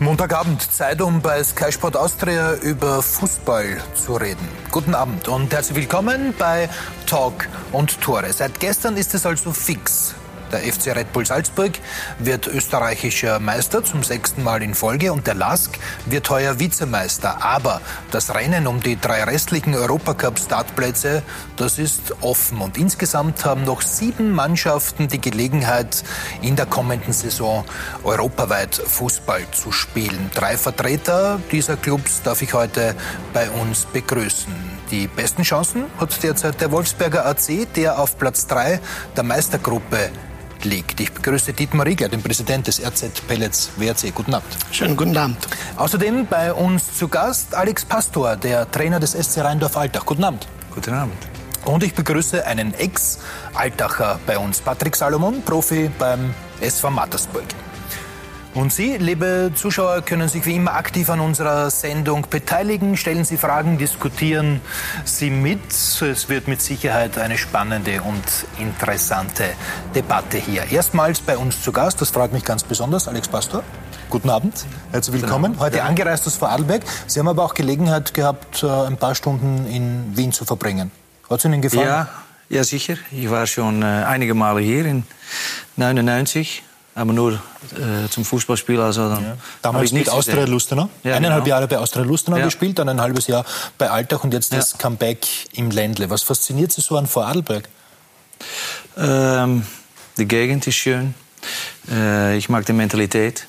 Montagabend, Zeit, um bei Sky Sport Austria über Fußball zu reden. Guten Abend und herzlich willkommen bei Talk und Tore. Seit gestern ist es also fix. Der FC Red Bull Salzburg wird österreichischer Meister zum sechsten Mal in Folge und der LASK wird heuer Vizemeister. Aber das Rennen um die drei restlichen Europacup-Startplätze, das ist offen. Und insgesamt haben noch sieben Mannschaften die Gelegenheit, in der kommenden Saison europaweit Fußball zu spielen. Drei Vertreter dieser Clubs darf ich heute bei uns begrüßen. Die besten Chancen hat derzeit der Wolfsberger AC, der auf Platz 3 der Meistergruppe liegt. Ich begrüße Dietmar Riegler, den Präsident des RZ Pellets WRC. Guten Abend. Schönen guten Abend. Außerdem bei uns zu Gast Alex Pastor, der Trainer des SC Rheindorf-Altach. Guten Abend. Guten Abend. Und ich begrüße einen Ex-Altacher bei uns, Patrick Salomon, Profi beim SV Mattersburg. Und Sie, liebe Zuschauer, können sich wie immer aktiv an unserer Sendung beteiligen. Stellen Sie Fragen, diskutieren Sie mit. Es wird mit Sicherheit eine spannende und interessante Debatte hier. Erstmals bei uns zu Gast, das freut mich ganz besonders, Alex Pastor. Guten Abend, herzlich willkommen. Heute ja. angereist aus Vorarlberg. Sie haben aber auch Gelegenheit gehabt, äh, ein paar Stunden in Wien zu verbringen. Hat es Ihnen gefallen? Ja, ja sicher. Ich war schon äh, einige Male hier in 99 aber nur äh, zum Fußballspiel. Also dann ja. Damals mit Austria Lustenau. Ja, Eineinhalb genau. Jahre bei Austria Lustenau ja. gespielt, dann ein halbes Jahr bei Altach und jetzt das Comeback im Ländle. Was fasziniert Sie so an Vorarlberg? Ähm, die Gegend ist schön. Äh, ich mag die Mentalität.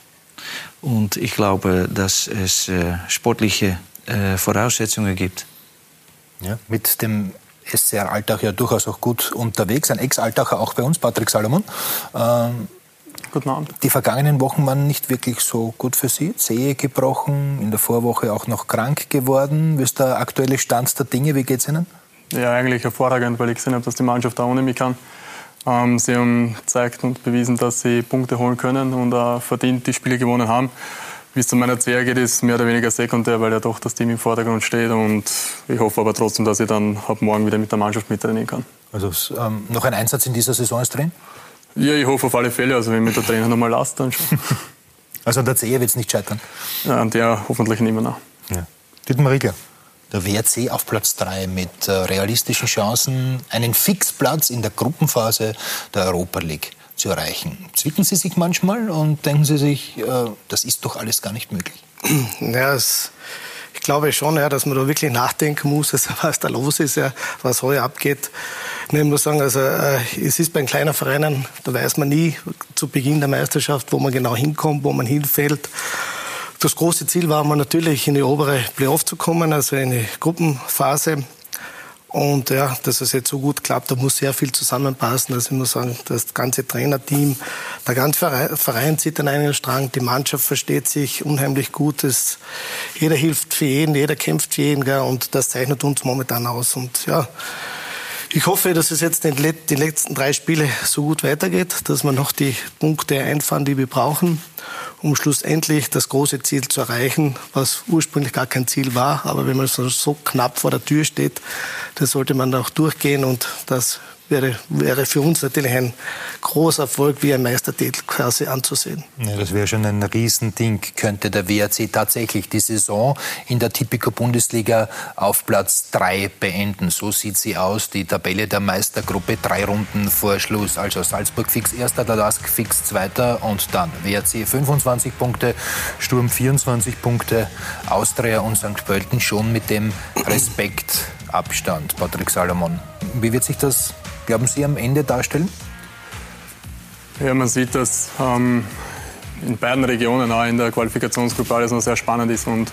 Und ich glaube, dass es äh, sportliche äh, Voraussetzungen gibt. Ja, mit dem SCR Altach ja durchaus auch gut unterwegs. Ein Ex-Altacher auch bei uns, Patrick Salomon. Ähm, Guten Abend. Die vergangenen Wochen waren nicht wirklich so gut für Sie. Zehe gebrochen, in der Vorwoche auch noch krank geworden. Wie ist der aktuelle Stand der Dinge? Wie geht es Ihnen? Ja, eigentlich hervorragend, weil ich gesehen habe, dass die Mannschaft da ohne mich kann. Ähm, sie haben gezeigt und bewiesen, dass sie Punkte holen können und auch verdient die Spiele gewonnen haben. Wie es zu meiner Zehe geht, ist mehr oder weniger sekundär, weil ja doch das Team im Vordergrund steht. Und ich hoffe aber trotzdem, dass ich dann ab morgen wieder mit der Mannschaft mittrainieren kann. Also ähm, noch ein Einsatz in dieser Saison ist drin? Ja, ich hoffe auf alle Fälle. Also wenn mir der Trainer nochmal lasst, dann schon. Also an der CE wird es nicht scheitern? Ja, an der hoffentlich nicht mehr. Noch. Ja. Dietmar Riegler, der WRC auf Platz 3 mit äh, realistischen Chancen, einen Fixplatz in der Gruppenphase der Europa League zu erreichen. Zwicken Sie sich manchmal und denken Sie sich, äh, das ist doch alles gar nicht möglich? Ja, es ich glaube schon, ja, dass man da wirklich nachdenken muss, also, was da los ist, ja, was heuer abgeht. Ich muss sagen, also, äh, es ist bei kleinen Vereinen, da weiß man nie zu Beginn der Meisterschaft, wo man genau hinkommt, wo man hinfällt. Das große Ziel war man natürlich in die obere Playoff zu kommen, also in die Gruppenphase. Und ja, dass es jetzt so gut klappt, da muss sehr viel zusammenpassen. Also ich muss sagen, das ganze Trainerteam, der ganze Verein zieht an einen Strang, die Mannschaft versteht sich unheimlich gut. Es, jeder hilft für jeden, jeder kämpft für jeden. Gell, und das zeichnet uns momentan aus. Und ja, ich hoffe, dass es jetzt in den letzten drei Spiele so gut weitergeht, dass wir noch die Punkte einfahren, die wir brauchen um schlussendlich das große Ziel zu erreichen, was ursprünglich gar kein Ziel war. Aber wenn man so, so knapp vor der Tür steht, dann sollte man auch durchgehen und das wäre, wäre für uns natürlich ein großer Erfolg, wie ein Meistertitel quasi anzusehen. Ja, das wäre schon ein Riesending, könnte der WRC tatsächlich die Saison in der Tipico Bundesliga auf Platz 3 beenden. So sieht sie aus, die Tabelle der Meistergruppe, drei Runden vor Schluss. Also Salzburg fix erster, der Lask fix zweiter und dann WRC 25 Punkte, Sturm 24 Punkte, Austria und St. Pölten schon mit dem Respektabstand. Patrick Salomon, wie wird sich das glauben Sie, am Ende darstellen? Ja, man sieht, dass ähm, in beiden Regionen, auch in der Qualifikationsgruppe, alles noch sehr spannend ist. Und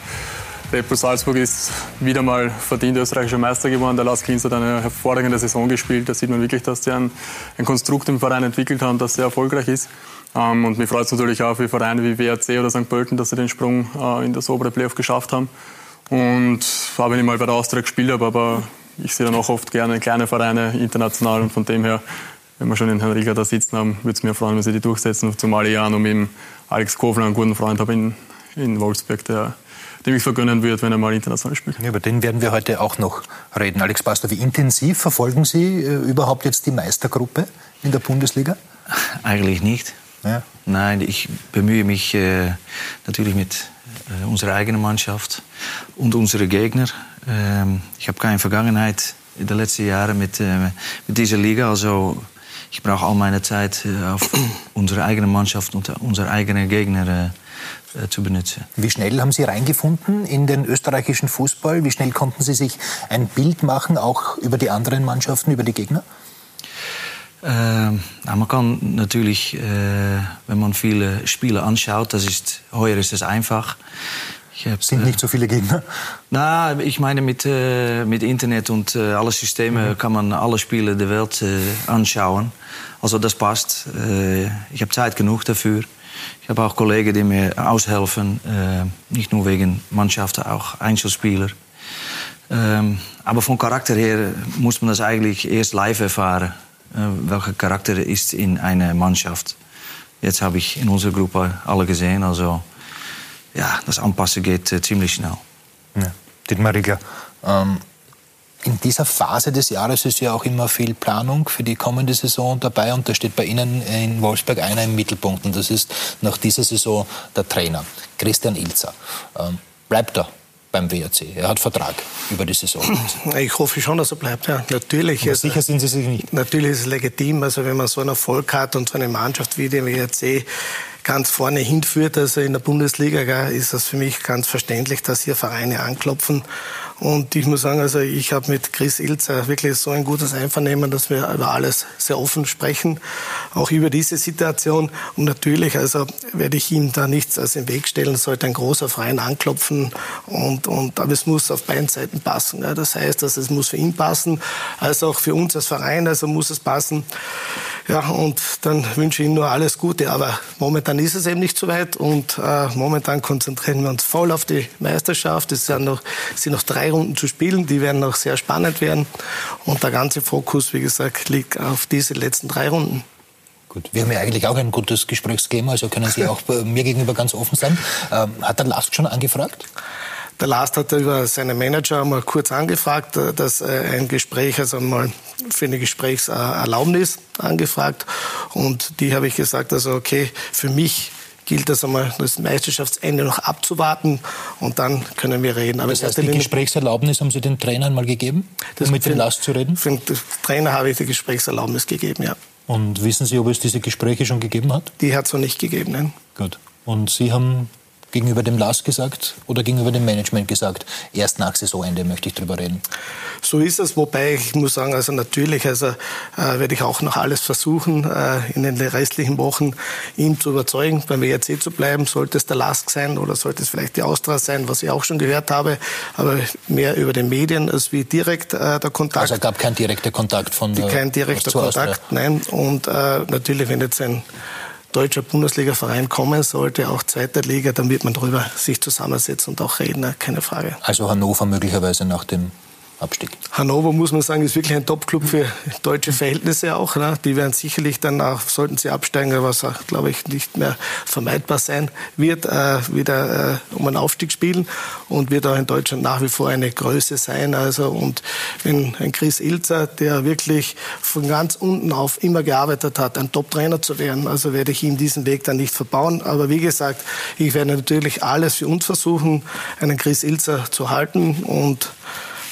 Red Bull Salzburg ist wieder mal verdient österreichischer Meister geworden. Der Lars Klins hat eine hervorragende Saison gespielt. Da sieht man wirklich, dass sie ein, ein Konstrukt im Verein entwickelt haben, das sehr erfolgreich ist. Ähm, und mich freut es natürlich auch für Vereine wie WRC oder St. Pölten, dass sie den Sprung äh, in das obere Playoff geschafft haben. Und auch wenn ich mal bei der Austria gespielt habe, aber ich sehe dann auch oft gerne kleine Vereine international und von dem her, wenn wir schon den Herrn Rieger da sitzen haben, würde es mir freuen, wenn sie die durchsetzen. Zumal ich auch noch mit Alex Kofler einen guten Freund habe in, in Wolfsburg, der dem ich vergönnen würde, wenn er mal international spielt. Ja, über den werden wir heute auch noch reden. Alex Pastor, wie intensiv verfolgen Sie äh, überhaupt jetzt die Meistergruppe in der Bundesliga? Eigentlich nicht. Ja. Nein, ich bemühe mich äh, natürlich mit äh, unserer eigenen Mannschaft und unsere Gegner. Ähm, ich habe keine Vergangenheit in den letzten Jahren mit, äh, mit dieser Liga. Also ich brauche all meine Zeit äh, auf unsere eigene Mannschaft und unsere eigenen Gegner zu benutzen. Wie schnell haben Sie reingefunden in den österreichischen Fußball? Wie schnell konnten Sie sich ein Bild machen, auch über die anderen Mannschaften, über die Gegner? Äh, man kann natürlich, äh, wenn man viele Spiele anschaut, das ist, heuer ist es einfach. Sind nicht so viele Gegner? Na, ich meine, mit, äh, mit Internet und äh, alle Systeme mhm. kann man alle Spiele der Welt äh, anschauen. Also das passt. Äh, ich habe Zeit genug dafür. Ich habe auch Kollegen, die mir aushelfen. Äh, nicht nur wegen Mannschaften, auch Einzelspieler. Ähm, aber vom Charakter her muss man das eigentlich erst live erfahren. Äh, welcher Charakter ist in einer Mannschaft. Jetzt habe ich in unserer Gruppe alle gesehen. Also ja, das Anpassen geht äh, ziemlich schnell. Ja. Dietmar Riegler, ähm, in dieser Phase des Jahres ist ja auch immer viel Planung für die kommende Saison dabei und da steht bei Ihnen in Wolfsberg einer im Mittelpunkt und das ist nach dieser Saison der Trainer, Christian Ilzer. Ähm, bleibt er beim WRC. Er hat Vertrag über die Saison. Ich hoffe schon, dass er bleibt. Ja, natürlich. Aber sicher sind Sie sich nicht. Natürlich ist es legitim. Also wenn man so einen Erfolg hat und so eine Mannschaft wie den WRC ganz vorne hinführt, also in der Bundesliga, ist das für mich ganz verständlich, dass hier Vereine anklopfen und ich muss sagen, also ich habe mit Chris Ilzer wirklich so ein gutes Einvernehmen, dass wir über alles sehr offen sprechen, auch über diese Situation. Und natürlich, also werde ich ihm da nichts als im Weg stellen, sollte ein großer Verein anklopfen. Und, und, aber es muss auf beiden Seiten passen. Ja. Das heißt, dass es muss für ihn passen, als auch für uns als Verein, also muss es passen. Ja, und dann wünsche ich Ihnen nur alles Gute. Aber momentan ist es eben nicht so weit und äh, momentan konzentrieren wir uns voll auf die Meisterschaft. Es sind noch, sind noch drei Runden zu spielen, die werden noch sehr spannend werden. Und der ganze Fokus, wie gesagt, liegt auf diese letzten drei Runden. Gut, wir haben ja eigentlich auch ein gutes Gesprächsthema, also können Sie auch mir gegenüber ganz offen sein. Ähm, hat der Last schon angefragt? Der Last hat über seinen Manager mal kurz angefragt, äh, dass äh, ein Gespräch, also mal für eine Gesprächserlaubnis angefragt. Und die habe ich gesagt, also okay, für mich gilt das einmal das Meisterschaftsende noch abzuwarten und dann können wir reden. Aber das heißt, die Gesprächserlaubnis haben Sie den Trainern mal gegeben, um mit dem Last zu reden? Für den Trainer habe ich die Gesprächserlaubnis gegeben, ja. Und wissen Sie, ob es diese Gespräche schon gegeben hat? Die hat es noch nicht gegeben, nein. Gut. Und Sie haben gegenüber dem LAS gesagt oder gegenüber dem Management gesagt, erst nach Saisonende möchte ich darüber reden? So ist es, wobei ich muss sagen, also natürlich, also äh, werde ich auch noch alles versuchen, äh, in den restlichen Wochen ihn zu überzeugen, beim WRC zu bleiben. Sollte es der LASK sein oder sollte es vielleicht die Austria sein, was ich auch schon gehört habe, aber mehr über den Medien als wie direkt äh, der Kontakt. Also gab kein direkter Kontakt von der Kein direkter Kontakt, nein. Und äh, natürlich, wenn jetzt ein deutscher Bundesliga-Verein kommen sollte, auch zweiter Liga, dann wird man darüber sich zusammensetzen und auch reden, keine Frage. Also Hannover möglicherweise nach dem Abstieg. Hannover, muss man sagen, ist wirklich ein Top-Club für deutsche Verhältnisse auch. Ne? Die werden sicherlich dann auch, sollten sie absteigen, was glaube ich, nicht mehr vermeidbar sein wird, äh, wieder äh, um einen Aufstieg spielen und wird auch in Deutschland nach wie vor eine Größe sein. Also, und wenn ein Chris Ilzer, der wirklich von ganz unten auf immer gearbeitet hat, ein Top-Trainer zu werden, also werde ich ihm diesen Weg dann nicht verbauen. Aber wie gesagt, ich werde natürlich alles für uns versuchen, einen Chris Ilzer zu halten und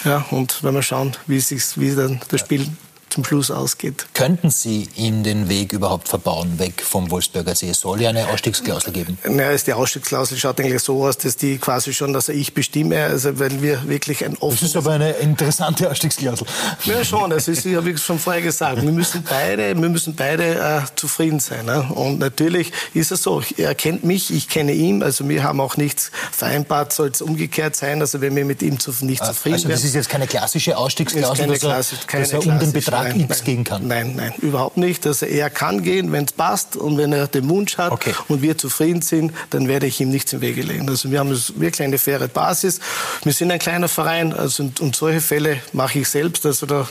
ja, und wenn wir schauen, wie, sich, wie dann das Spiel zum Schluss ausgeht. Könnten Sie ihm den Weg überhaupt verbauen, weg vom Wolfsberger See? Es soll ja eine Ausstiegsklausel geben. Naja, die Ausstiegsklausel schaut eigentlich so aus, dass die quasi schon, dass ich bestimme, also wenn wir wirklich ein offenes... Das ist aber eine interessante Ausstiegsklausel. Ja, schon, das ist, habe ich schon vorher gesagt. Wir müssen beide, wir müssen beide äh, zufrieden sein. Ne? Und natürlich ist es so, er kennt mich, ich kenne ihn, also wir haben auch nichts vereinbart, soll es umgekehrt sein, also wenn wir mit ihm zu, nicht ah, zufrieden sind. Also das ist jetzt keine klassische Ausstiegsklausel, keine dass, er, dass er um den Betrag Tag X gehen kann? Nein, nein, überhaupt nicht. Also er kann gehen, wenn es passt und wenn er den Wunsch hat okay. und wir zufrieden sind, dann werde ich ihm nichts im Wege legen. Also wir haben wirklich eine faire Basis. Wir sind ein kleiner Verein also, und, und solche Fälle mache ich selbst. Also da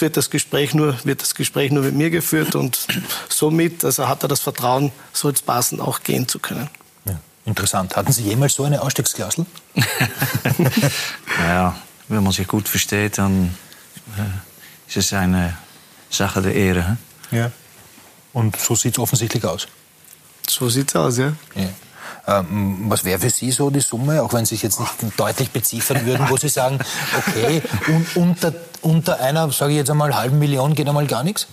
wird das Gespräch nur, wird das Gespräch nur mit mir geführt und somit also hat er das Vertrauen, soll es passen, auch gehen zu können. Ja, interessant. Hatten Sie jemals so eine Ausstiegsklausel? naja, wenn man sich gut versteht, dann äh, ist es eine Sache der Ehre. Ja. Und so sieht es offensichtlich aus. So sieht es aus, ja. ja. Ähm, was wäre für Sie so die Summe, auch wenn Sie sich jetzt nicht deutlich beziffern würden, wo Sie sagen, okay, un unter, unter einer, sage ich jetzt einmal, halben Million geht einmal gar nichts?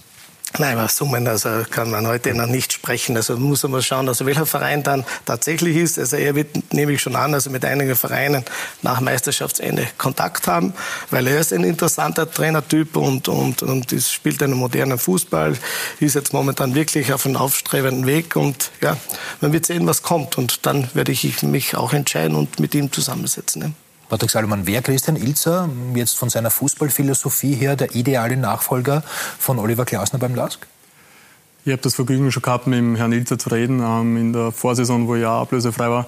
Nein, über Summen also kann man heute noch nicht sprechen. Also muss man mal schauen, also welcher Verein dann tatsächlich ist. Also er wird, nehme ich schon an, also mit einigen Vereinen nach Meisterschaftsende Kontakt haben, weil er ist ein interessanter Trainertyp und, und, und spielt einen modernen Fußball, ist jetzt momentan wirklich auf einem aufstrebenden Weg und ja, man wird sehen, was kommt und dann werde ich mich auch entscheiden und mit ihm zusammensetzen. Ne? Patrick Salomon, wäre Christian Ilzer jetzt von seiner Fußballphilosophie her der ideale Nachfolger von Oliver Klausner beim LASK? Ich habe das Vergnügen schon gehabt, mit Herrn Ilzer zu reden, ähm, in der Vorsaison, wo ich auch ablösefrei war.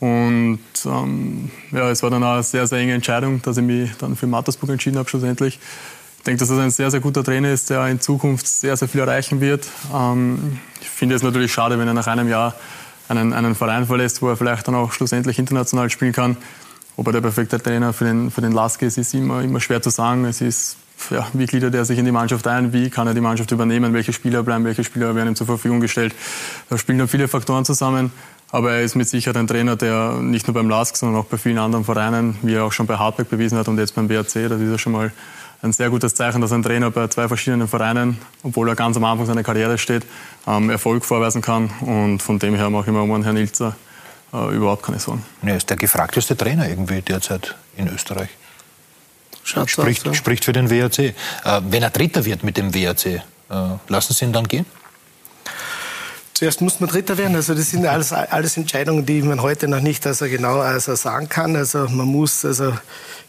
Und ähm, ja, es war dann auch eine sehr, sehr enge Entscheidung, dass ich mich dann für Mattersburg entschieden habe, schlussendlich. Ich denke, dass er ein sehr, sehr guter Trainer ist, der in Zukunft sehr, sehr viel erreichen wird. Ähm, ich finde es natürlich schade, wenn er nach einem Jahr einen, einen Verein verlässt, wo er vielleicht dann auch schlussendlich international spielen kann. Ob er der perfekte Trainer für den, für den Lask ist, ist immer, immer schwer zu sagen. Es ist, ja, wie gliedert er sich in die Mannschaft ein? Wie kann er die Mannschaft übernehmen? Welche Spieler bleiben? Welche Spieler werden ihm zur Verfügung gestellt? Da spielen noch viele Faktoren zusammen. Aber er ist mit Sicherheit ein Trainer, der nicht nur beim LASK, sondern auch bei vielen anderen Vereinen, wie er auch schon bei Hartberg bewiesen hat und jetzt beim BRC, das ist ja schon mal ein sehr gutes Zeichen, dass ein Trainer bei zwei verschiedenen Vereinen, obwohl er ganz am Anfang seiner Karriere steht, ähm, Erfolg vorweisen kann. Und von dem her mache ich mir um Herrn Ilzer äh, überhaupt keine Sorgen. Er ist der gefragteste Trainer irgendwie derzeit in Österreich. Schaut spricht, aus, ja. spricht für den WRC. Äh, wenn er Dritter wird mit dem WRC, äh, lassen Sie ihn dann gehen? Zuerst muss man Dritter werden. Also das sind alles, alles Entscheidungen, die man heute noch nicht also genau also sagen kann. Also man muss also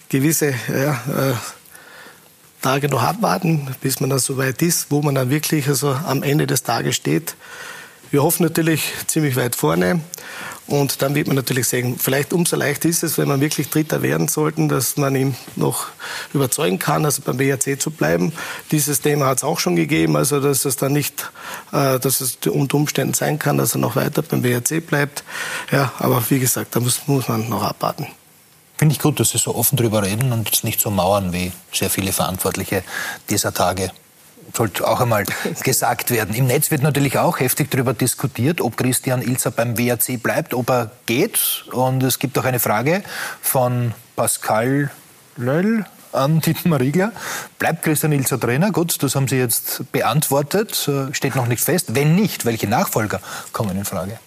gewisse ja, äh, Tage noch abwarten, bis man dann so weit ist, wo man dann wirklich also am Ende des Tages steht. Wir hoffen natürlich ziemlich weit vorne. Und dann wird man natürlich sehen, vielleicht umso leichter ist es, wenn man wirklich Dritter werden sollten, dass man ihn noch überzeugen kann, also beim BRC zu bleiben. Dieses Thema hat es auch schon gegeben, also dass es dann nicht, äh, dass es unter Umständen sein kann, dass er noch weiter beim BRC bleibt. Ja, aber wie gesagt, da muss, muss man noch abwarten. Finde ich gut, dass Sie so offen darüber reden und nicht so mauern wie sehr viele Verantwortliche dieser Tage sollte auch einmal gesagt werden. Im Netz wird natürlich auch heftig darüber diskutiert, ob Christian Ilzer beim WRC bleibt, ob er geht. Und es gibt auch eine Frage von Pascal Löll an Dietmar Riegler. Bleibt Christian Ilzer Trainer? Gut, das haben Sie jetzt beantwortet. Äh, steht noch nicht fest. Wenn nicht, welche Nachfolger kommen in Frage?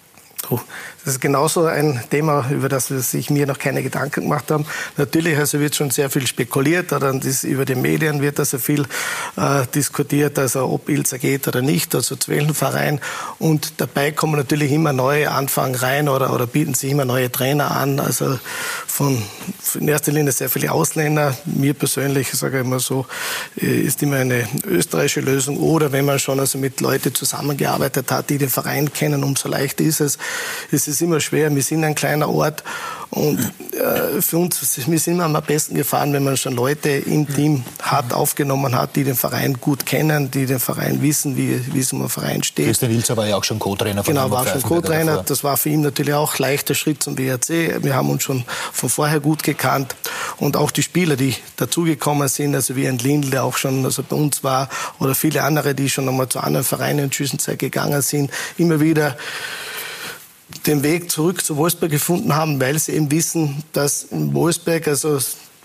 Das ist genauso ein Thema, über das sich mir noch keine Gedanken gemacht haben. Natürlich also wird schon sehr viel spekuliert, oder das, über die Medien wird also viel äh, diskutiert, also ob Ilza geht oder nicht, also zu welchem Verein. Und dabei kommen natürlich immer neue Anfang rein oder, oder bieten sich immer neue Trainer an. Also von in erster Linie sehr viele Ausländer. Mir persönlich, sage ich immer so, äh, ist immer eine österreichische Lösung. Oder wenn man schon also mit Leuten zusammengearbeitet hat, die den Verein kennen, umso leichter ist es. Es ist immer schwer. Wir sind ein kleiner Ort und äh, für uns, wir sind immer am besten gefahren, wenn man schon Leute im Team hat, aufgenommen hat, die den Verein gut kennen, die den Verein wissen, wie, wie es um den Verein steht. Christian Wilzer war ja auch schon Co-Trainer von Genau, war schon Co-Trainer. Das war für ihn natürlich auch ein leichter Schritt zum WRC. Wir haben uns schon von vorher gut gekannt. Und auch die Spieler, die dazugekommen sind, also wie ein Lindl, der auch schon also bei uns war, oder viele andere, die schon nochmal zu anderen Vereinen in Zwischenzeit gegangen sind, immer wieder den Weg zurück zu Wolfsberg gefunden haben, weil sie eben wissen, dass in Wolfsberg, also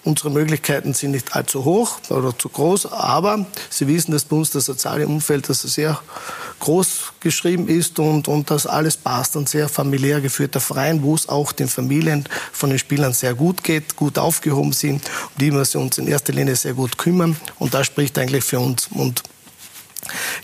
unsere Möglichkeiten sind nicht allzu hoch oder zu groß, aber sie wissen, dass bei uns das soziale Umfeld das sehr groß geschrieben ist und, und dass alles passt. Ein sehr familiär geführter Verein, wo es auch den Familien von den Spielern sehr gut geht, gut aufgehoben sind, um die wir uns in erster Linie sehr gut kümmern. Und das spricht eigentlich für uns. Und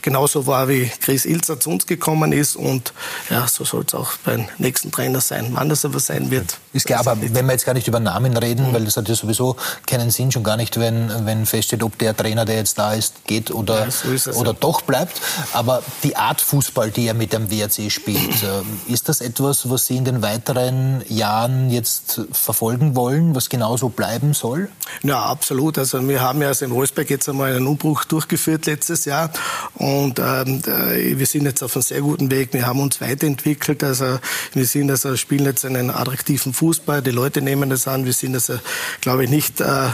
genauso war, wie Chris Ilzer zu uns gekommen ist. Und ja, so soll es auch beim nächsten Trainer sein. Wann das aber sein wird. Ist klar, aber wenn wir jetzt gar nicht über Namen reden, mhm. weil das hat ja sowieso keinen Sinn, schon gar nicht, wenn, wenn feststeht, ob der Trainer, der jetzt da ist, geht oder, ja, so oder ja. doch bleibt. Aber die Art Fußball, die er mit dem WRC spielt, äh, ist das etwas, was Sie in den weiteren Jahren jetzt verfolgen wollen, was genauso bleiben soll? Ja, absolut. Also wir haben ja also in Wolfsberg jetzt einmal einen Umbruch durchgeführt letztes Jahr Und ähm, äh, wir sind jetzt auf einem sehr guten Weg. Wir haben uns weiterentwickelt. Also wir sind also spielen jetzt einen attraktiven Fußball. Die Leute nehmen das an. Wir sind also, glaube ich, nicht äh,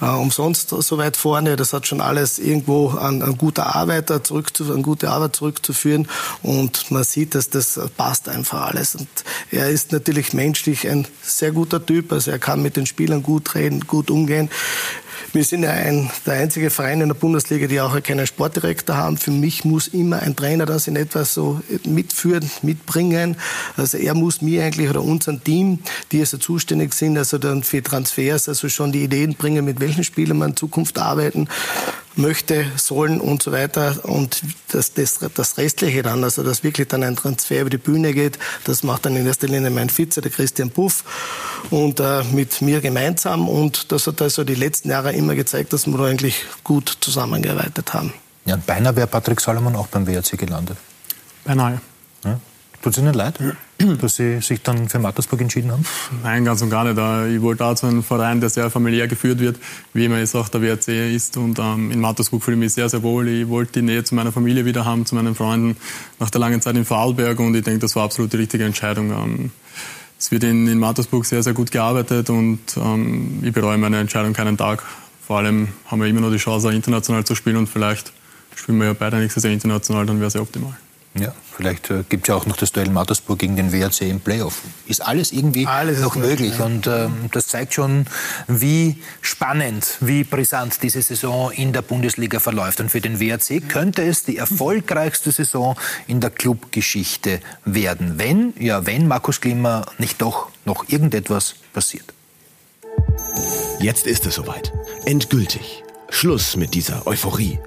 äh, umsonst so weit vorne. Das hat schon alles irgendwo an, an guter Arbeit zurückzu, an gute Arbeit zurückzuführen. Und man sieht, dass das passt einfach alles. Und er ist natürlich menschlich ein sehr guter Typ. Also er kann mit den Spielern gut reden, gut umgehen. Wir sind ja ein, der einzige Verein in der Bundesliga, die auch keinen Sportdirektor haben. Für mich muss immer ein Trainer das in etwas so mitführen, mitbringen. Also er muss mir eigentlich oder unserem Team, die also zuständig sind, also dann für Transfers, also schon die Ideen bringen, mit welchen Spielern man in Zukunft arbeiten möchte, sollen und so weiter. Und das, das, das Restliche dann, also dass wirklich dann ein Transfer über die Bühne geht, das macht dann in erster Linie mein Vize, der Christian Puff, und äh, mit mir gemeinsam. Und das hat also die letzten Jahre immer gezeigt, dass wir da eigentlich gut zusammengearbeitet haben. Ja, beinahe wäre Patrick Salomon auch beim WRC gelandet. Beinahe. Ja? Tut es Ihnen leid, dass Sie sich dann für Mattersburg entschieden haben? Nein, ganz und gar nicht. Ich wollte auch zu einem Verein, der sehr familiär geführt wird, wie immer es auch der WRC ist. Und ähm, in Mattersburg fühle ich mich sehr, sehr wohl. Ich wollte die Nähe zu meiner Familie wieder haben, zu meinen Freunden nach der langen Zeit in Vorarlberg. Und ich denke, das war absolut die richtige Entscheidung. Ähm, es wird in, in Mattersburg sehr, sehr gut gearbeitet und ähm, ich bereue meine Entscheidung keinen Tag. Vor allem haben wir immer noch die Chance, international zu spielen und vielleicht spielen wir ja beide nächstes Jahr international, dann wäre es ja optimal. Ja, vielleicht äh, gibt es ja auch noch das Duell Mattersburg gegen den WRC im Playoff. Ist alles irgendwie alles noch möglich. Ja. Und ähm, das zeigt schon, wie spannend, wie brisant diese Saison in der Bundesliga verläuft. Und für den WRC könnte es die erfolgreichste Saison in der Clubgeschichte werden, wenn, ja, wenn Markus Klima nicht doch noch irgendetwas passiert. Jetzt ist es soweit. Endgültig. Schluss mit dieser Euphorie.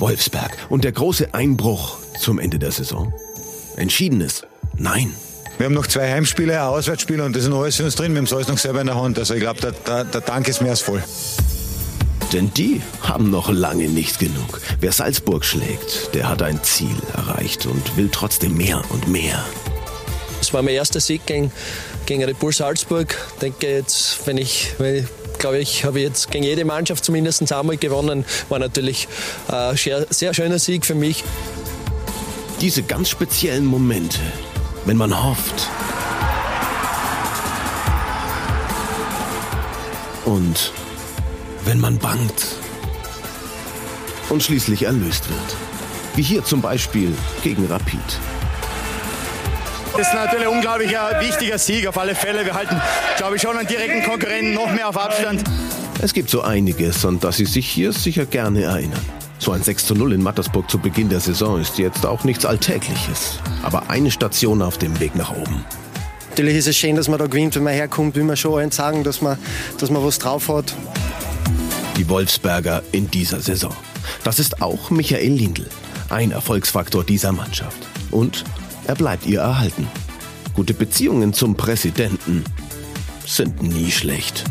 Wolfsberg und der große Einbruch zum Ende der Saison? Entschiedenes? Nein. Wir haben noch zwei Heimspiele, ein Auswärtsspiel und das ist noch alles für uns drin. Wir haben es alles noch selber in der Hand. Also ich glaube, der, der, der Dank ist mehr als voll. Denn die haben noch lange nicht genug. Wer Salzburg schlägt, der hat ein Ziel erreicht und will trotzdem mehr und mehr. Das war mein erster Sieg gegen, gegen Red Bull Salzburg. Ich denke jetzt, wenn ich, wenn ich glaube ich, habe ich jetzt gegen jede Mannschaft zumindest einmal gewonnen. War natürlich ein sehr, sehr schöner Sieg für mich. Diese ganz speziellen Momente, wenn man hofft und wenn man bangt und schließlich erlöst wird. Wie hier zum Beispiel gegen Rapid. Das ist natürlich ein unglaublich wichtiger Sieg auf alle Fälle. Wir halten, glaube ich, schon einen direkten Konkurrenten noch mehr auf Abstand. Es gibt so einiges, an das Sie sich hier sicher gerne erinnern. So ein 6 zu 0 in Mattersburg zu Beginn der Saison ist jetzt auch nichts Alltägliches. Aber eine Station auf dem Weg nach oben. Natürlich ist es schön, dass man da gewinnt, wenn man herkommt, will man schon allen sagen, dass man, dass man was drauf hat. Die Wolfsberger in dieser Saison. Das ist auch Michael Lindl, ein Erfolgsfaktor dieser Mannschaft. Und er bleibt ihr erhalten. Gute Beziehungen zum Präsidenten sind nie schlecht.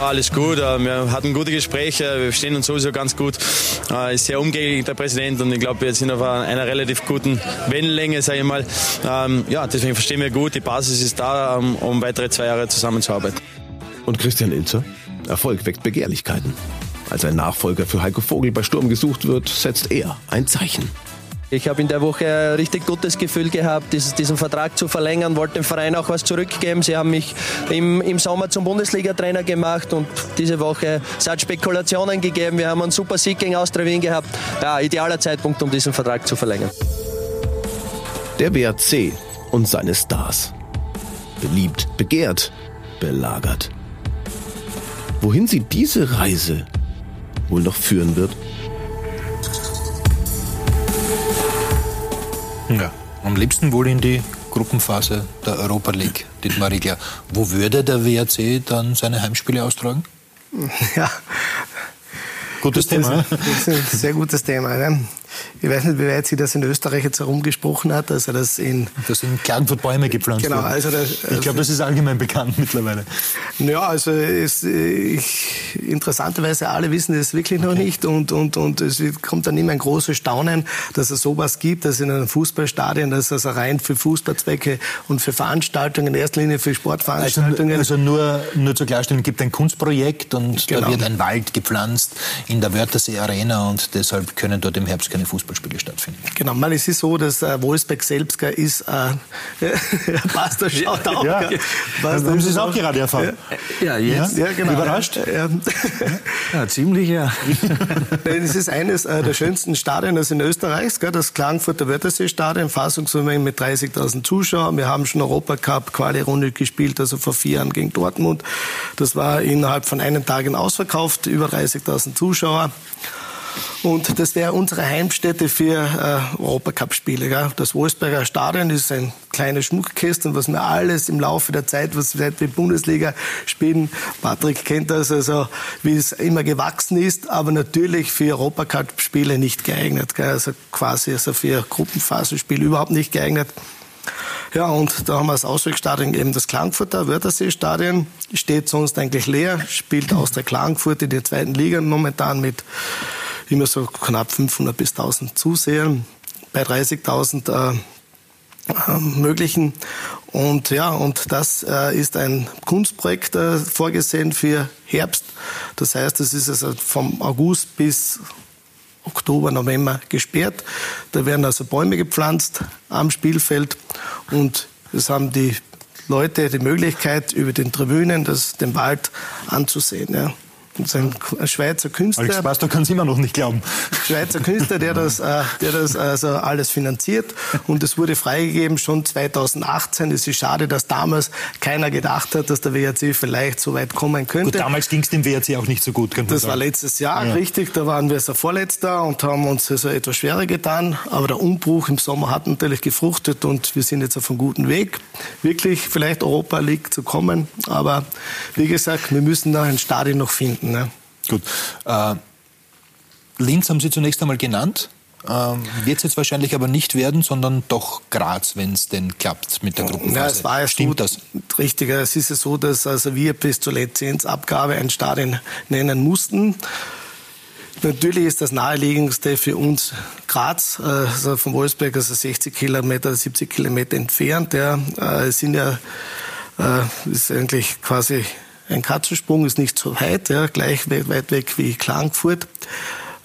Alles gut, äh, wir hatten gute Gespräche, wir verstehen uns sowieso ganz gut. Er Ist sehr umgängig, der Präsident, und ich glaube, wir sind auf einer relativ guten Wellenlänge, sage ich mal. Ähm, ja, deswegen verstehen wir gut, die Basis ist da, ähm, um weitere zwei Jahre zusammenzuarbeiten. Und Christian Ilzer? Erfolg weckt Begehrlichkeiten. Als ein Nachfolger für Heiko Vogel bei Sturm gesucht wird, setzt er ein Zeichen. Ich habe in der Woche ein richtig gutes Gefühl gehabt, diesen Vertrag zu verlängern, wollte dem Verein auch was zurückgeben. Sie haben mich im, im Sommer zum Bundesliga-Trainer gemacht und diese Woche es hat Spekulationen gegeben. Wir haben einen super Sieg gegen Austria Wien gehabt. Ja, idealer Zeitpunkt, um diesen Vertrag zu verlängern. Der WRC und seine Stars. Beliebt, begehrt, belagert. Wohin sie diese Reise wohl noch führen wird? Ja, am liebsten wohl in die Gruppenphase der Europa League, Dietmar Riegler. Wo würde der WRC dann seine Heimspiele austragen? Ja. Gutes Thema. Das ist ein sehr gutes Thema. Ne? Ich weiß nicht, wie weit sich das in Österreich jetzt herumgesprochen hat, also das in... Das sind Klagenfurt Bäume gepflanzt Genau, also das, Ich glaube, das ist allgemein bekannt mittlerweile. Ja, also es, ich, interessanterweise alle wissen das wirklich noch nicht und, und, und es kommt dann immer ein großes Staunen, dass es sowas gibt, dass in einem Fußballstadion, dass es rein für Fußballzwecke und für Veranstaltungen, in erster Linie für Sportveranstaltungen. Also, also nur, nur zur Klarstellung, es gibt ein Kunstprojekt und genau. da wird ein Wald gepflanzt in der Wörthersee Arena und deshalb können dort im Herbst keine Fußballspiele stattfinden. Genau, man, es ist so, dass äh, Wolfsberg selbst ist, äh, Pastor schaut auch. Ja. Pastor haben Sie es auch gerade erfahren? Ja, jetzt. Ja, genau. Überrascht? Ja, ja ziemlich, ja. es ist eines äh, der schönsten Stadien in Österreichs, gell, das Klagenfurter Wörthersee-Stadion, Fassungsvermögen mit 30.000 Zuschauern. Wir haben schon Europacup Quali-Runde gespielt, also vor vier Jahren gegen Dortmund. Das war innerhalb von einem Tag ausverkauft, über 30.000 Zuschauer. Und das wäre unsere Heimstätte für äh, Europacup-Spiele. Das Wolfsberger Stadion ist ein kleines Schmuckkästchen, was wir alles im Laufe der Zeit, was seit wir Bundesliga spielen, Patrick kennt das, also wie es immer gewachsen ist, aber natürlich für Europacup-Spiele nicht geeignet. Gell? Also quasi also für Gruppenphasenspiele überhaupt nicht geeignet. Ja, und da haben wir das Auswegstadion, eben das Klagenfurter Wörthersee-Stadion. Steht sonst eigentlich leer, spielt aus der Klagenfurt in der zweiten Liga momentan mit immer so knapp 500 bis 1000 Zusehern bei 30.000 äh, äh, möglichen. Und ja, und das äh, ist ein Kunstprojekt äh, vorgesehen für Herbst. Das heißt, es ist also vom August bis Oktober, November gesperrt. Da werden also Bäume gepflanzt am Spielfeld und es haben die Leute die Möglichkeit, über den Tribünen das, den Wald anzusehen. Ja. Ein Schweizer Künstler. Alex Pastor kann es immer noch nicht glauben. Schweizer Künstler, der das, äh, der das also alles finanziert. Und es wurde freigegeben schon 2018. Es ist schade, dass damals keiner gedacht hat, dass der WRC vielleicht so weit kommen könnte. Gut, damals ging es dem WRC auch nicht so gut. Das sagen. war letztes Jahr, ja. richtig. Da waren wir so Vorletzter und haben uns also etwas schwerer getan. Aber der Umbruch im Sommer hat natürlich gefruchtet und wir sind jetzt auf einem guten Weg, wirklich vielleicht Europa League zu kommen. Aber wie gesagt, wir müssen da ein Stadion noch finden. Ne? Gut. Äh, Linz haben Sie zunächst einmal genannt. Ähm, Wird es jetzt wahrscheinlich aber nicht werden, sondern doch Graz, wenn es denn klappt mit der Gruppenphase. Ja, es war ja Stimmt das? Richtig. Es ist ja so, dass also wir bis zur Lizenzabgabe ein Stadion nennen mussten. Natürlich ist das naheliegendste für uns Graz, also von Wolfsberg, also 60 Kilometer, 70 Kilometer entfernt. Ja, äh, sind ja, äh, ist eigentlich quasi ein Katzensprung ist nicht so weit, ja, gleich weit weg wie Klagenfurt.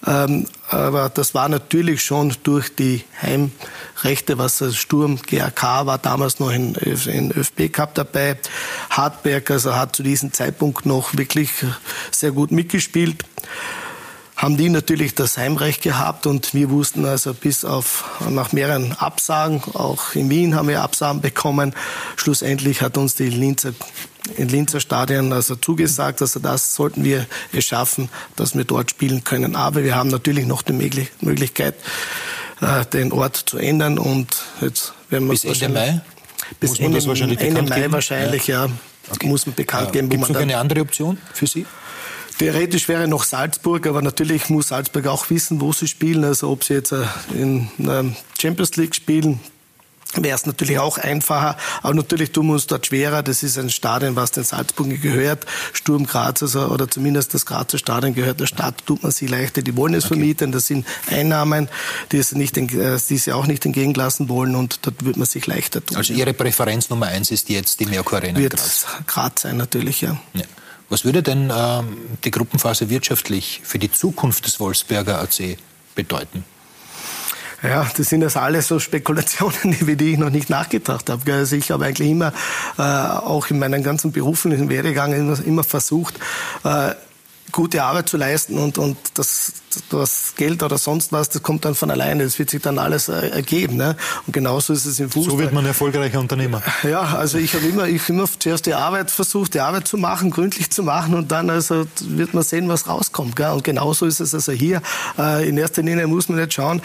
Ähm, aber das war natürlich schon durch die Heimrechte, was das Sturm GAK war damals noch in, in ÖFB Cup dabei. Hartberg, also hat zu diesem Zeitpunkt noch wirklich sehr gut mitgespielt haben die natürlich das Heimrecht gehabt und wir wussten also bis auf nach mehreren Absagen, auch in Wien haben wir Absagen bekommen. Schlussendlich hat uns die Linzer in Linzer Stadion also zugesagt, also das sollten wir es schaffen, dass wir dort spielen können. Aber wir haben natürlich noch die Möglichkeit, äh, den Ort zu ändern und jetzt werden wir bis Ende Mai. Bis Ende, Ende Mai geben? wahrscheinlich, ja. ja. Okay. Muss man bekannt ja. geben. Gibt es noch eine andere Option für Sie? Theoretisch wäre noch Salzburg, aber natürlich muss Salzburg auch wissen, wo sie spielen. Also ob sie jetzt äh, in der Champions League spielen, wäre es natürlich auch einfacher. Aber natürlich tun wir uns dort schwerer. Das ist ein Stadion, was den Salzburgen gehört. Sturm Graz, also, oder zumindest das Grazer Stadion gehört der Stadt, tut man sie leichter. Die wollen es okay. vermieten. Das sind Einnahmen, die sie, nicht, äh, die sie auch nicht entgegenlassen wollen. Und dort wird man sich leichter tun. Also Ihre Präferenz Nummer eins ist jetzt die Merkur Arena Wird Graz. Graz sein, natürlich, ja. ja. Was würde denn ähm, die Gruppenphase wirtschaftlich für die Zukunft des Wolfsberger AC bedeuten? Ja, das sind das alles so Spekulationen, über die ich noch nicht nachgedacht habe. Also ich habe eigentlich immer, äh, auch in meinem ganzen beruflichen Werdegang, immer, immer versucht, äh, gute Arbeit zu leisten und, und das, das Geld oder sonst was, das kommt dann von alleine. Das wird sich dann alles äh, ergeben. Ne? Und genauso ist es im Fußball. So wird man erfolgreicher Unternehmer. Ja, also ich habe immer, ich immer zuerst die Arbeit versucht, die Arbeit zu machen, gründlich zu machen und dann also wird man sehen, was rauskommt. Gell? Und genauso ist es also hier. Äh, in erster Linie muss man jetzt schauen,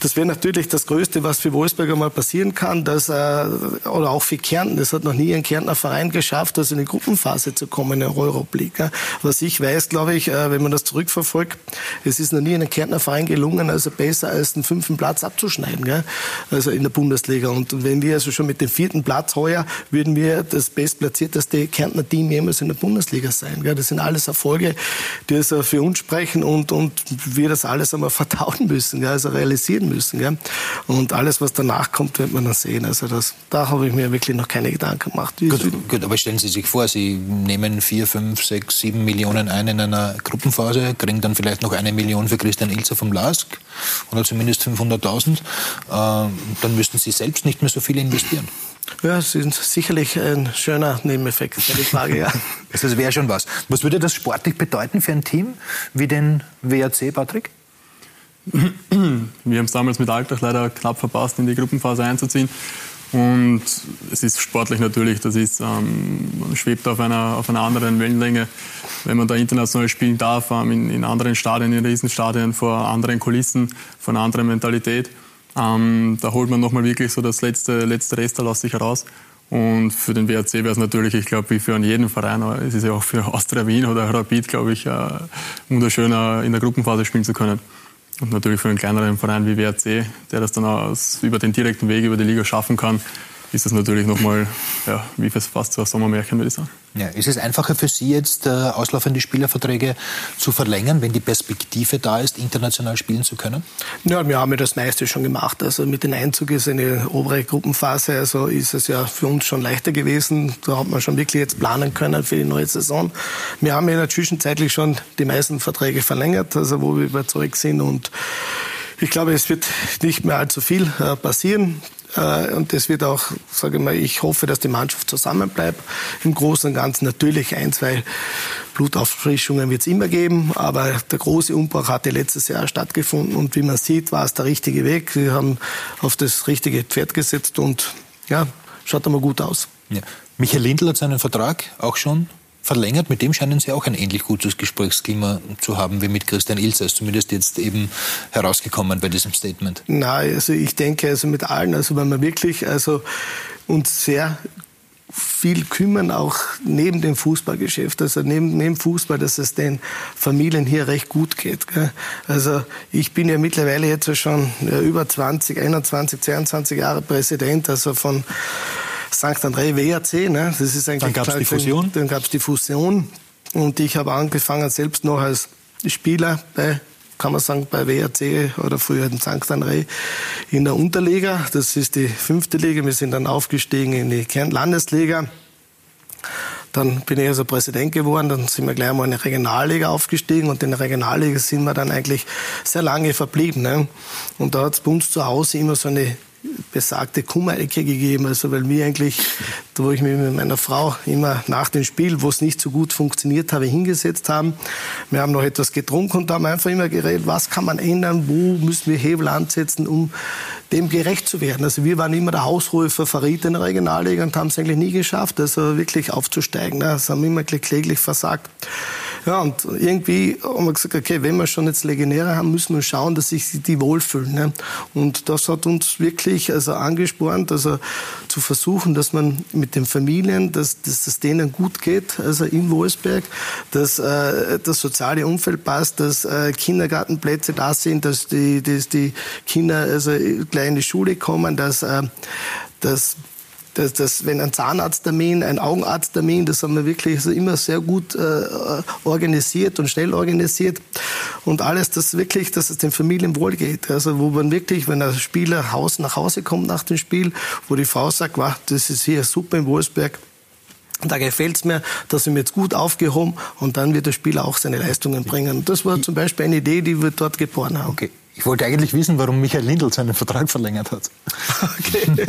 das wäre natürlich das Größte, was für Wolfsburg einmal passieren kann, dass, äh, oder auch für Kärnten, das hat noch nie ein Kärntner Verein geschafft, also in die Gruppenphase zu kommen in der Euroleague. Was ich weiß, glaube ich, wenn man das zurückverfolgt, es ist ist noch nie einem Kärntner Verein gelungen, also besser als den fünften Platz abzuschneiden, gell? also in der Bundesliga. Und wenn wir also schon mit dem vierten Platz heuer, würden wir das bestplatzierteste Kärntner Team jemals in der Bundesliga sein. Gell? Das sind alles Erfolge, die also für uns sprechen und, und wir das alles einmal verdauen müssen, gell? also realisieren müssen. Gell? Und alles, was danach kommt, wird man dann sehen. Also das, da habe ich mir wirklich noch keine Gedanken gemacht. Gut, gut, aber stellen Sie sich vor, Sie nehmen vier, fünf, sechs, sieben Millionen ein in einer Gruppenphase, kriegen dann vielleicht noch eine Million für Christian Ilzer vom LASK oder zumindest 500.000. Äh, dann müssten Sie selbst nicht mehr so viel investieren. Ja, das ist sicherlich ein schöner Nebeneffekt, keine Frage, ja. das wäre schon was. Was würde das sportlich bedeuten für ein Team wie den WRC, Patrick? Wir haben es damals mit Alltag leider knapp verpasst, in die Gruppenphase einzuziehen. Und es ist sportlich natürlich, das ist, ähm, man schwebt auf einer, auf einer anderen Wellenlänge, wenn man da international spielen darf, ähm, in, in, anderen Stadien, in Riesenstadien, vor anderen Kulissen, vor einer anderen Mentalität. Ähm, da holt man nochmal wirklich so das letzte, letzte Rest aus sich heraus. Und für den WRC wäre es natürlich, ich glaube, wie für jeden Verein, aber es ist ja auch für Austria Wien oder Rapid, glaube ich, äh, wunderschön in der Gruppenphase spielen zu können. Und natürlich für einen kleineren Verein wie WRC, der das dann aus, über den direkten Weg über die Liga schaffen kann, ist das natürlich nochmal, ja, wie fast so ein Sommermärchen, würde ich sagen. Ja, ist es einfacher für Sie jetzt, äh, auslaufende Spielerverträge zu verlängern, wenn die Perspektive da ist, international spielen zu können? Ja, wir haben ja das meiste schon gemacht. Also mit dem Einzug ist eine obere Gruppenphase, also ist es ja für uns schon leichter gewesen. Da hat man schon wirklich jetzt planen können für die neue Saison. Wir haben ja zwischenzeitlich schon die meisten Verträge verlängert, also wo wir überzeugt sind und ich glaube, es wird nicht mehr allzu viel äh, passieren. Äh, und das wird auch, sage ich mal, ich hoffe, dass die Mannschaft zusammenbleibt. Im Großen und Ganzen natürlich ein, zwei Blutauffrischungen wird es immer geben, aber der große Umbruch hatte letztes Jahr stattgefunden und wie man sieht, war es der richtige Weg. Wir haben auf das richtige Pferd gesetzt und ja, schaut einmal gut aus. Ja. Michael Lindl hat seinen Vertrag auch schon verlängert. Mit dem scheinen Sie auch ein ähnlich gutes Gesprächsklima zu haben wie mit Christian. Ist zumindest jetzt eben herausgekommen bei diesem Statement. Nein, also ich denke, also mit allen, also wenn wir wirklich also uns sehr viel kümmern, auch neben dem Fußballgeschäft, also neben, neben Fußball, dass es den Familien hier recht gut geht. Gell? Also ich bin ja mittlerweile jetzt schon über 20, 21, 22 Jahre Präsident, also von St. André WRC. Ne? Das ist eigentlich dann gab es die Fusion. Dann gab es die Fusion. Und ich habe angefangen selbst noch als Spieler bei kann man sagen, bei WRC oder früher in St. André in der Unterliga. Das ist die fünfte Liga. Wir sind dann aufgestiegen in die Landesliga. Dann bin ich also Präsident geworden, dann sind wir gleich mal in die Regionalliga aufgestiegen und in der Regionalliga sind wir dann eigentlich sehr lange verblieben. Ne? Und da hat es bei uns zu Hause immer so eine besagte Kummerecke gegeben. Also weil mir eigentlich, wo ich mich mit meiner Frau immer nach dem Spiel, wo es nicht so gut funktioniert habe, hingesetzt haben. Wir haben noch etwas getrunken und haben einfach immer geredet, was kann man ändern, wo müssen wir Hebel ansetzen, um dem gerecht zu werden. Also wir waren immer der haushohe Favorit in der Regionalliga und haben es eigentlich nie geschafft, also wirklich aufzusteigen. Das haben immer kläglich versagt. Ja, und irgendwie haben wir gesagt, okay, wenn wir schon jetzt Legionäre haben, müssen wir schauen, dass sich die wohlfühlen. Ne? Und das hat uns wirklich also angespornt, also zu versuchen, dass man mit den Familien, dass, es denen gut geht, also in Wolfsberg, dass äh, das soziale Umfeld passt, dass äh, Kindergartenplätze da sind, dass die, dass die Kinder also gleich in die Schule kommen, dass, äh, dass dass, dass wenn ein Zahnarzttermin, ein Augenarzttermin, das haben wir wirklich also immer sehr gut äh, organisiert und schnell organisiert. Und alles, das wirklich, dass es den Familien wohl geht. Also wo man wirklich, wenn ein Spieler Haus nach Hause kommt nach dem Spiel, wo die Frau sagt, wow, das ist hier super in Wolfsberg, da gefällt es mir, da sind wir jetzt gut aufgehoben und dann wird der Spieler auch seine Leistungen bringen. Das war zum Beispiel eine Idee, die wir dort geboren haben. Okay. Ich wollte eigentlich wissen, warum Michael Lindl seinen Vertrag verlängert hat. Okay.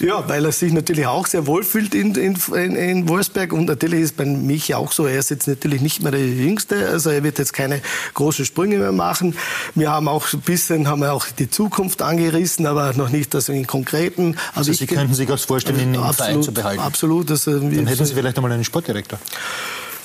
Ja, weil er sich natürlich auch sehr wohlfühlt in, in, in Wolfsberg. Und natürlich ist bei Michi auch so, er ist jetzt natürlich nicht mehr der Jüngste. Also er wird jetzt keine großen Sprünge mehr machen. Wir haben auch ein bisschen haben wir auch die Zukunft angerissen, aber noch nicht das in konkreten. Also, also Sie könnten sich auch vorstellen, ihn im Verein zu behalten? Absolut. Also, Dann hätten Sie vielleicht einmal einen Sportdirektor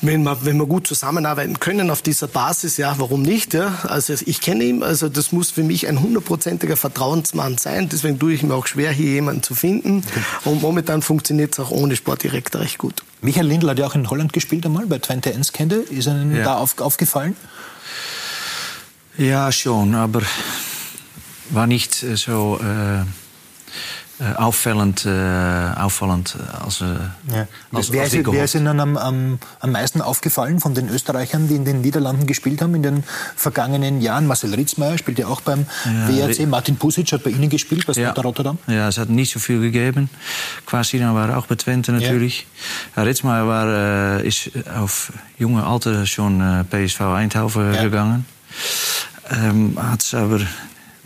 wenn wir, wenn wir gut zusammenarbeiten können auf dieser Basis, ja, warum nicht? Ja? Also ich kenne ihn, also das muss für mich ein hundertprozentiger Vertrauensmann sein. Deswegen tue ich mir auch schwer, hier jemanden zu finden. Und momentan funktioniert es auch ohne Sportdirektor recht gut. Michael Lindl hat ja auch in Holland gespielt einmal, bei Twente Enskende. Ist Ihnen ja. da auf, aufgefallen? Ja, schon, aber war nicht so äh, äh, auffallend, äh, auffallend als, äh, ja. als, wer, als ist, wer ist Ihnen am, am, am meisten aufgefallen von den Österreichern, die in den Niederlanden gespielt haben in den vergangenen Jahren? Marcel Ritzmeier spielt ja auch beim ja, WRC. Martin Pusic hat bei Ihnen gespielt, bei ja. Rotterdam. Ja, es hat nicht so viel gegeben. Quasina war auch bei Twente natürlich. Ja. Ritzmeier war, ist auf junge Alter schon PSV Eindhoven gegangen. Ähm, hat es aber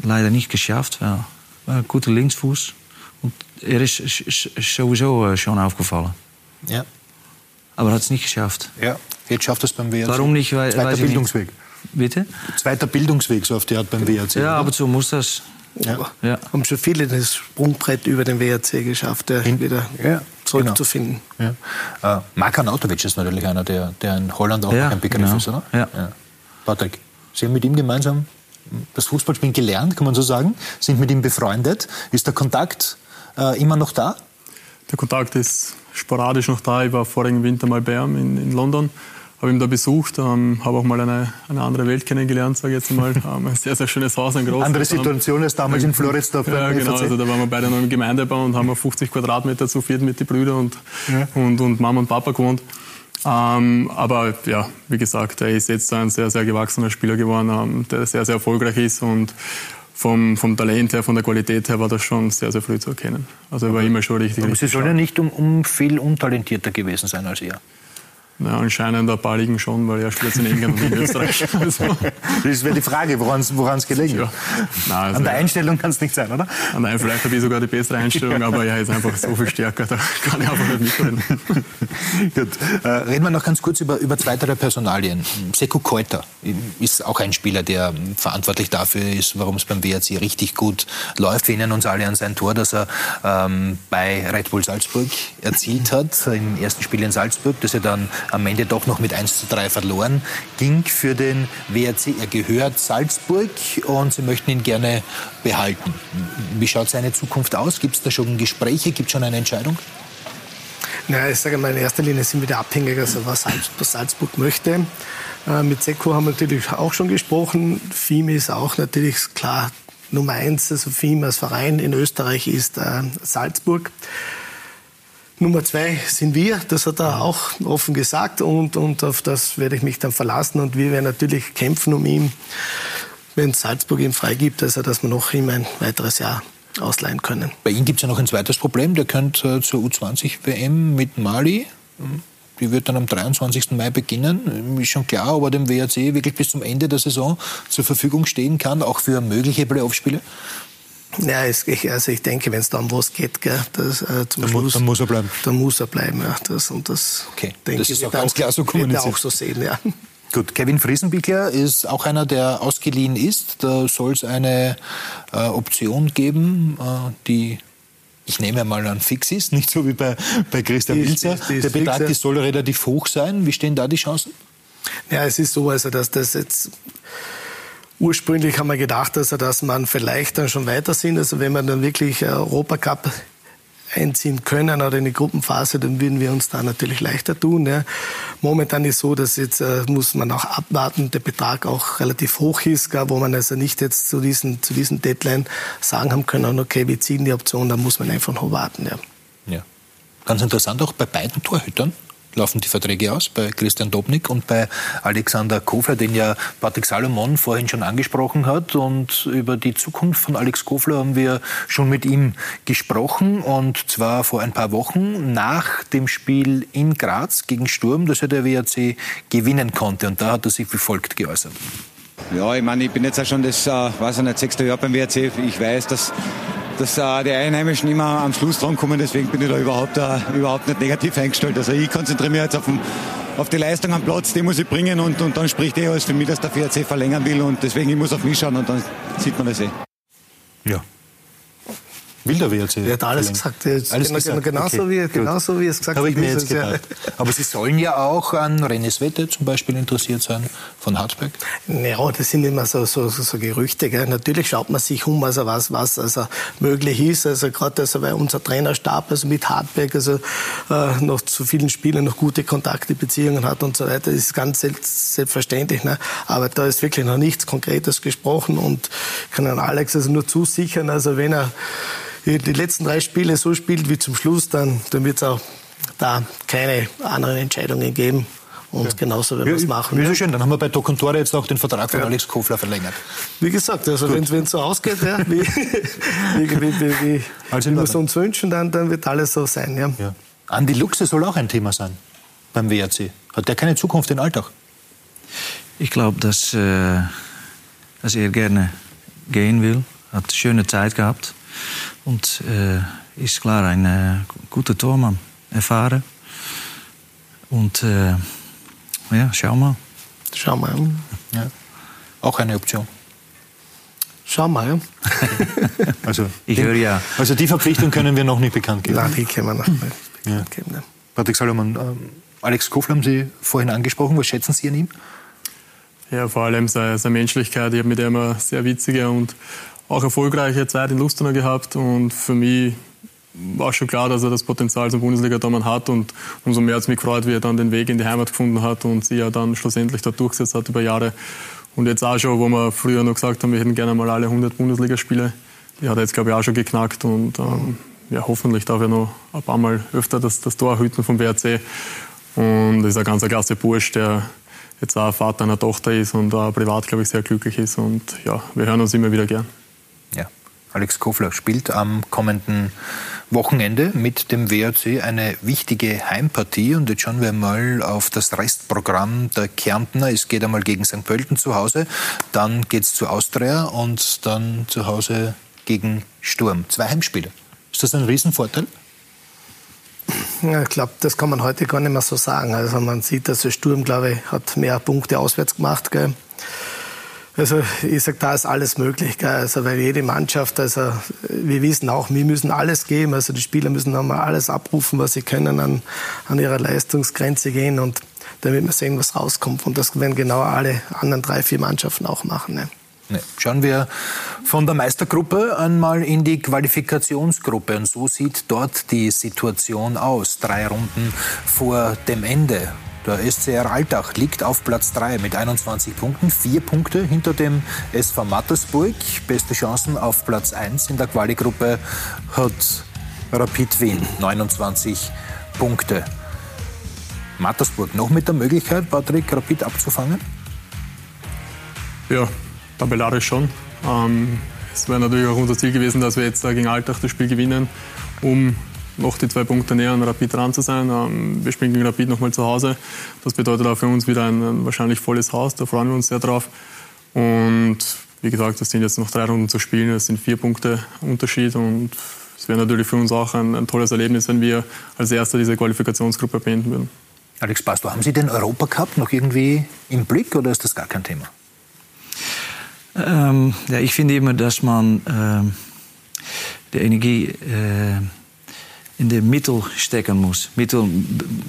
leider nicht geschafft. War, war ein guter Linksfuß. Er ist sowieso äh, schon aufgefallen. Ja. Aber hat es nicht geschafft. Ja, jetzt schafft es beim WRC. Warum nicht? Weil, Zweiter Bildungsweg. Nicht. Bitte? Zweiter Bildungsweg, so auf die Art beim WRC. Ja, aber so muss das. Ja. ja. Haben schon viele das Sprungbrett über den WRC geschafft, der Hin wieder ja, zurückzufinden. Genau. Ja. Äh, Mark Arnautovic ist natürlich einer, der, der in Holland auch ja, ein Begriff genau. ist, oder? Ja. ja. Patrick, Sie haben mit ihm gemeinsam das Fußballspielen gelernt, kann man so sagen, sind mit ihm befreundet. Ist der Kontakt äh, immer noch da? Der Kontakt ist sporadisch noch da. Ich war vorigen Winter mal bei ihm in, in London, habe ihn da besucht, ähm, habe auch mal eine, eine andere Welt kennengelernt, sage ich jetzt mal. Ähm, ein sehr, sehr schönes Haus, ein großes. Andere Situation als damals in Floridsdorf. Ja, genau. Also da waren wir beide noch im Gemeindebau und haben 50 Quadratmeter zu viert mit den Brüdern und, ja. und, und Mama und Papa gewohnt. Ähm, aber ja, wie gesagt, er ist jetzt ein sehr, sehr gewachsener Spieler geworden, ähm, der sehr, sehr erfolgreich ist und vom, vom Talent her, von der Qualität her war das schon sehr, sehr früh zu erkennen. Also er war immer schon richtig. Aber Sie sollen ja nicht um, um viel untalentierter gewesen sein als er. Ja, anscheinend ein paar liegen schon, weil er spielt in England und in Österreich. Also. Das wäre die Frage, woran es gelegen ja. Nein, also An der Einstellung kann es nicht sein, oder? Nein, vielleicht habe ich sogar die bessere Einstellung, aber er ist einfach so viel stärker, da kann ich einfach nicht mitreden. Gut. Äh, reden wir noch ganz kurz über, über weitere Personalien. Seko Keuter ist auch ein Spieler, der verantwortlich dafür ist, warum es beim WRC richtig gut läuft. Wir erinnern uns alle an sein Tor, das er ähm, bei Red Bull Salzburg erzielt hat, im ersten Spiel in Salzburg, das er dann am Ende doch noch mit 1 zu 3 verloren ging für den WRC. Er gehört Salzburg und sie möchten ihn gerne behalten. Wie schaut seine Zukunft aus? Gibt es da schon Gespräche? Gibt es schon eine Entscheidung? Ja, ich sage mal, in erster Linie sind wir da abhängig, also was Salzburg möchte. Äh, mit Seko haben wir natürlich auch schon gesprochen. FIM ist auch natürlich klar Nummer eins, also FIM als Verein in Österreich ist äh, Salzburg. Nummer zwei sind wir, das hat er auch offen gesagt und, und auf das werde ich mich dann verlassen und wir werden natürlich kämpfen um ihn, wenn Salzburg ihm freigibt, also dass wir noch ihm ein weiteres Jahr ausleihen können. Bei ihm gibt es ja noch ein zweites Problem, der könnte äh, zur U20-WM mit Mali die wird dann am 23. Mai beginnen. Ist schon klar, ob er dem WRC wirklich bis zum Ende der Saison zur Verfügung stehen kann, auch für mögliche Playoff-Spiele? Ja, es, ich, also ich denke, wenn es da um was geht, gell, das, äh, zum dann, Schluss, dann muss er bleiben. Dann muss er bleiben, ja. Das, und das, okay. denke das ist auch ganz klar so kommuniziert. auch so sehen, ja. Gut, Kevin Friesenbichler ist auch einer, der ausgeliehen ist. Da soll es eine äh, Option geben, äh, die ich nehme mal an, fix ist, nicht so wie bei, bei Christian Wilzer. Der Betrag die soll relativ hoch sein. Wie stehen da die Chancen? Ja, es ist so, also dass das jetzt Ursprünglich haben wir gedacht, also, dass man vielleicht dann schon weiter sind. Also wenn wir dann wirklich Europacup einziehen können oder in die Gruppenphase, dann würden wir uns da natürlich leichter tun. Ja. Momentan ist so, dass jetzt äh, muss man auch abwarten, der Betrag auch relativ hoch ist, gar, wo man also nicht jetzt zu diesen, zu diesen Deadline sagen haben können, okay, wir ziehen die Option, da muss man einfach noch warten. Ja. ja. Ganz interessant auch bei beiden Torhütern laufen die Verträge aus, bei Christian Dobnik und bei Alexander Kofler, den ja Patrick Salomon vorhin schon angesprochen hat. Und über die Zukunft von Alex Kofler haben wir schon mit ihm gesprochen. Und zwar vor ein paar Wochen nach dem Spiel in Graz gegen Sturm, das ja der WRC gewinnen konnte. Und da hat er sich wie folgt geäußert. Ja, ich meine, ich bin jetzt auch schon das, äh, weiß ich nicht, sechste Jahr beim WRC. Ich weiß, dass dass äh, die Einheimischen immer am Schluss drankommen. Deswegen bin ich da überhaupt, äh, überhaupt nicht negativ eingestellt. Also ich konzentriere mich jetzt auf, den, auf die Leistung am Platz, die muss ich bringen und, und dann spricht eh alles für mich, dass der VRC verlängern will und deswegen ich muss auf mich schauen und dann sieht man das eh. Ja. Will der WRC? Er hat alles gesagt. Alles genau, gesagt. Genauso, okay, wie, genauso wie es gesagt hat. Habe ich mir jetzt gedacht. Aber Sie sollen ja auch an René Wette zum Beispiel interessiert sein, von Hartberg? Ja, das sind immer so, so, so Gerüchte. Gell. Natürlich schaut man sich um, also was, was also möglich ist. Also gerade also, weil unser Trainerstab also mit Hartberg also, äh, noch zu vielen Spielern noch gute Kontakte, Beziehungen hat und so weiter, das ist ganz selbstverständlich. Ne? Aber da ist wirklich noch nichts Konkretes gesprochen und ich kann an Alex also nur zusichern, also wenn er die letzten drei Spiele so spielt wie zum Schluss, dann, dann wird es auch da keine anderen Entscheidungen geben. Und ja. genauso werden wir es machen. Wie so schön, dann haben wir bei Doc und Tore jetzt auch den Vertrag von ja. Alex Kofler verlängert. Wie gesagt, also wenn es so ausgeht, ja, wie, wie, wie, wie, also wie wir es uns wünschen, dann, dann wird alles so sein. Ja. Ja. Andi Luxe soll auch ein Thema sein beim WRC. Hat der keine Zukunft in Alltag? Ich glaube, dass, äh, dass er gerne gehen will. Hat eine schöne Zeit gehabt. Und äh, ist klar ein äh, guter Tormann, erfahren. Und äh, ja, schau mal. Schau mal. Ja. Auch eine Option. Schau mal. also, ich höre ja. Also die Verpflichtung können wir noch nicht bekannt geben. Nein, die können wir noch nicht bekannt ja. geben. Ne. Patrick Salomon, ähm, Alex Kofler haben Sie vorhin angesprochen. Was schätzen Sie an ihm? Ja, vor allem seine, seine Menschlichkeit. Ich habe mit ihm eine sehr witzige und auch erfolgreiche Zeit in Lustenau gehabt und für mich war schon klar, dass er das Potenzial zum Bundesliga-Tormann hat und umso mehr hat es mich gefreut, wie er dann den Weg in die Heimat gefunden hat und sich ja dann schlussendlich dort durchgesetzt hat über Jahre. Und jetzt auch schon, wo wir früher noch gesagt haben, wir hätten gerne mal alle 100 Bundesligaspiele, die hat er jetzt glaube ich auch schon geknackt und ähm, ja, hoffentlich darf er noch ein paar Mal öfter das, das Tor hüten vom WRC. Und das ist ein ganz klasse Bursch, der jetzt auch Vater einer Tochter ist und auch privat, glaube ich, sehr glücklich ist. Und ja, wir hören uns immer wieder gern. Alex Kofler spielt am kommenden Wochenende mit dem WRC eine wichtige Heimpartie. Und jetzt schauen wir mal auf das Restprogramm der Kärntner. Es geht einmal gegen St. Pölten zu Hause, dann geht es zu Austria und dann zu Hause gegen Sturm. Zwei Heimspiele. Ist das ein Riesenvorteil? Ja, ich glaube, das kann man heute gar nicht mehr so sagen. Also man sieht, dass der Sturm, glaube ich, hat mehr Punkte auswärts gemacht. Gell? Also ich sage, da ist alles möglich. Gell? Also weil jede Mannschaft, also wir wissen auch, wir müssen alles geben. Also die Spieler müssen nochmal alles abrufen, was sie können, an, an ihrer Leistungsgrenze gehen und damit wir sehen, was rauskommt. Und das werden genau alle anderen drei, vier Mannschaften auch machen. Ne? Schauen wir von der Meistergruppe einmal in die Qualifikationsgruppe. Und so sieht dort die Situation aus. Drei Runden vor dem Ende. Der SCR Altach liegt auf Platz 3 mit 21 Punkten, vier Punkte hinter dem SV Mattersburg. Beste Chancen auf Platz 1 in der Quali-Gruppe hat Rapid Wien, 29 Punkte. Mattersburg noch mit der Möglichkeit, Patrick Rapid abzufangen? Ja, tabellarisch schon. Ähm, es wäre natürlich auch unser Ziel gewesen, dass wir jetzt gegen Altach das Spiel gewinnen, um noch die zwei Punkte näher an Rapid dran zu sein. Ähm, wir spielen gegen Rapid nochmal zu Hause. Das bedeutet auch für uns wieder ein, ein wahrscheinlich volles Haus. Da freuen wir uns sehr drauf. Und wie gesagt, es sind jetzt noch drei Runden zu spielen. Es sind vier Punkte Unterschied. Und es wäre natürlich für uns auch ein, ein, tolles Erlebnis, wenn wir als Erster diese Qualifikationsgruppe beenden würden. Alex Pastor, haben Sie den Europacup noch irgendwie im Blick oder ist das gar kein Thema? Ähm, ja, ich finde immer, dass man äh, die Energie äh, in de Mittel stecken muss. Mittel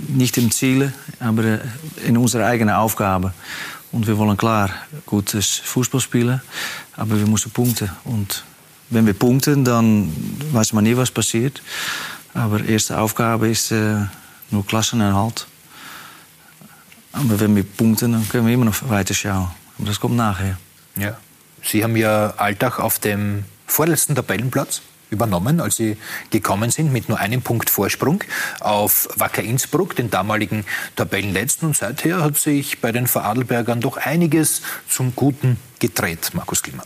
nicht im Ziel, aber in unsere eigene Aufgabe. Und wir wollen klar gutes Fußball spielen, aber wir müssen punkten. Und wenn wir punkten, dann weiß man nie, was passiert. Aber erste Aufgabe ist äh, nur Klassenerhalt. Aber wenn wir punkten, dann können wir immer noch weiter schauen. Aber das kommt nachher. Ja. Sie haben ja Alltag auf dem vorletzten Tabellenplatz übernommen, als sie gekommen sind, mit nur einem Punkt Vorsprung auf Wacker Innsbruck, den damaligen Tabellenletzten. Und seither hat sich bei den Vorarlbergern doch einiges zum Guten gedreht, Markus Klima.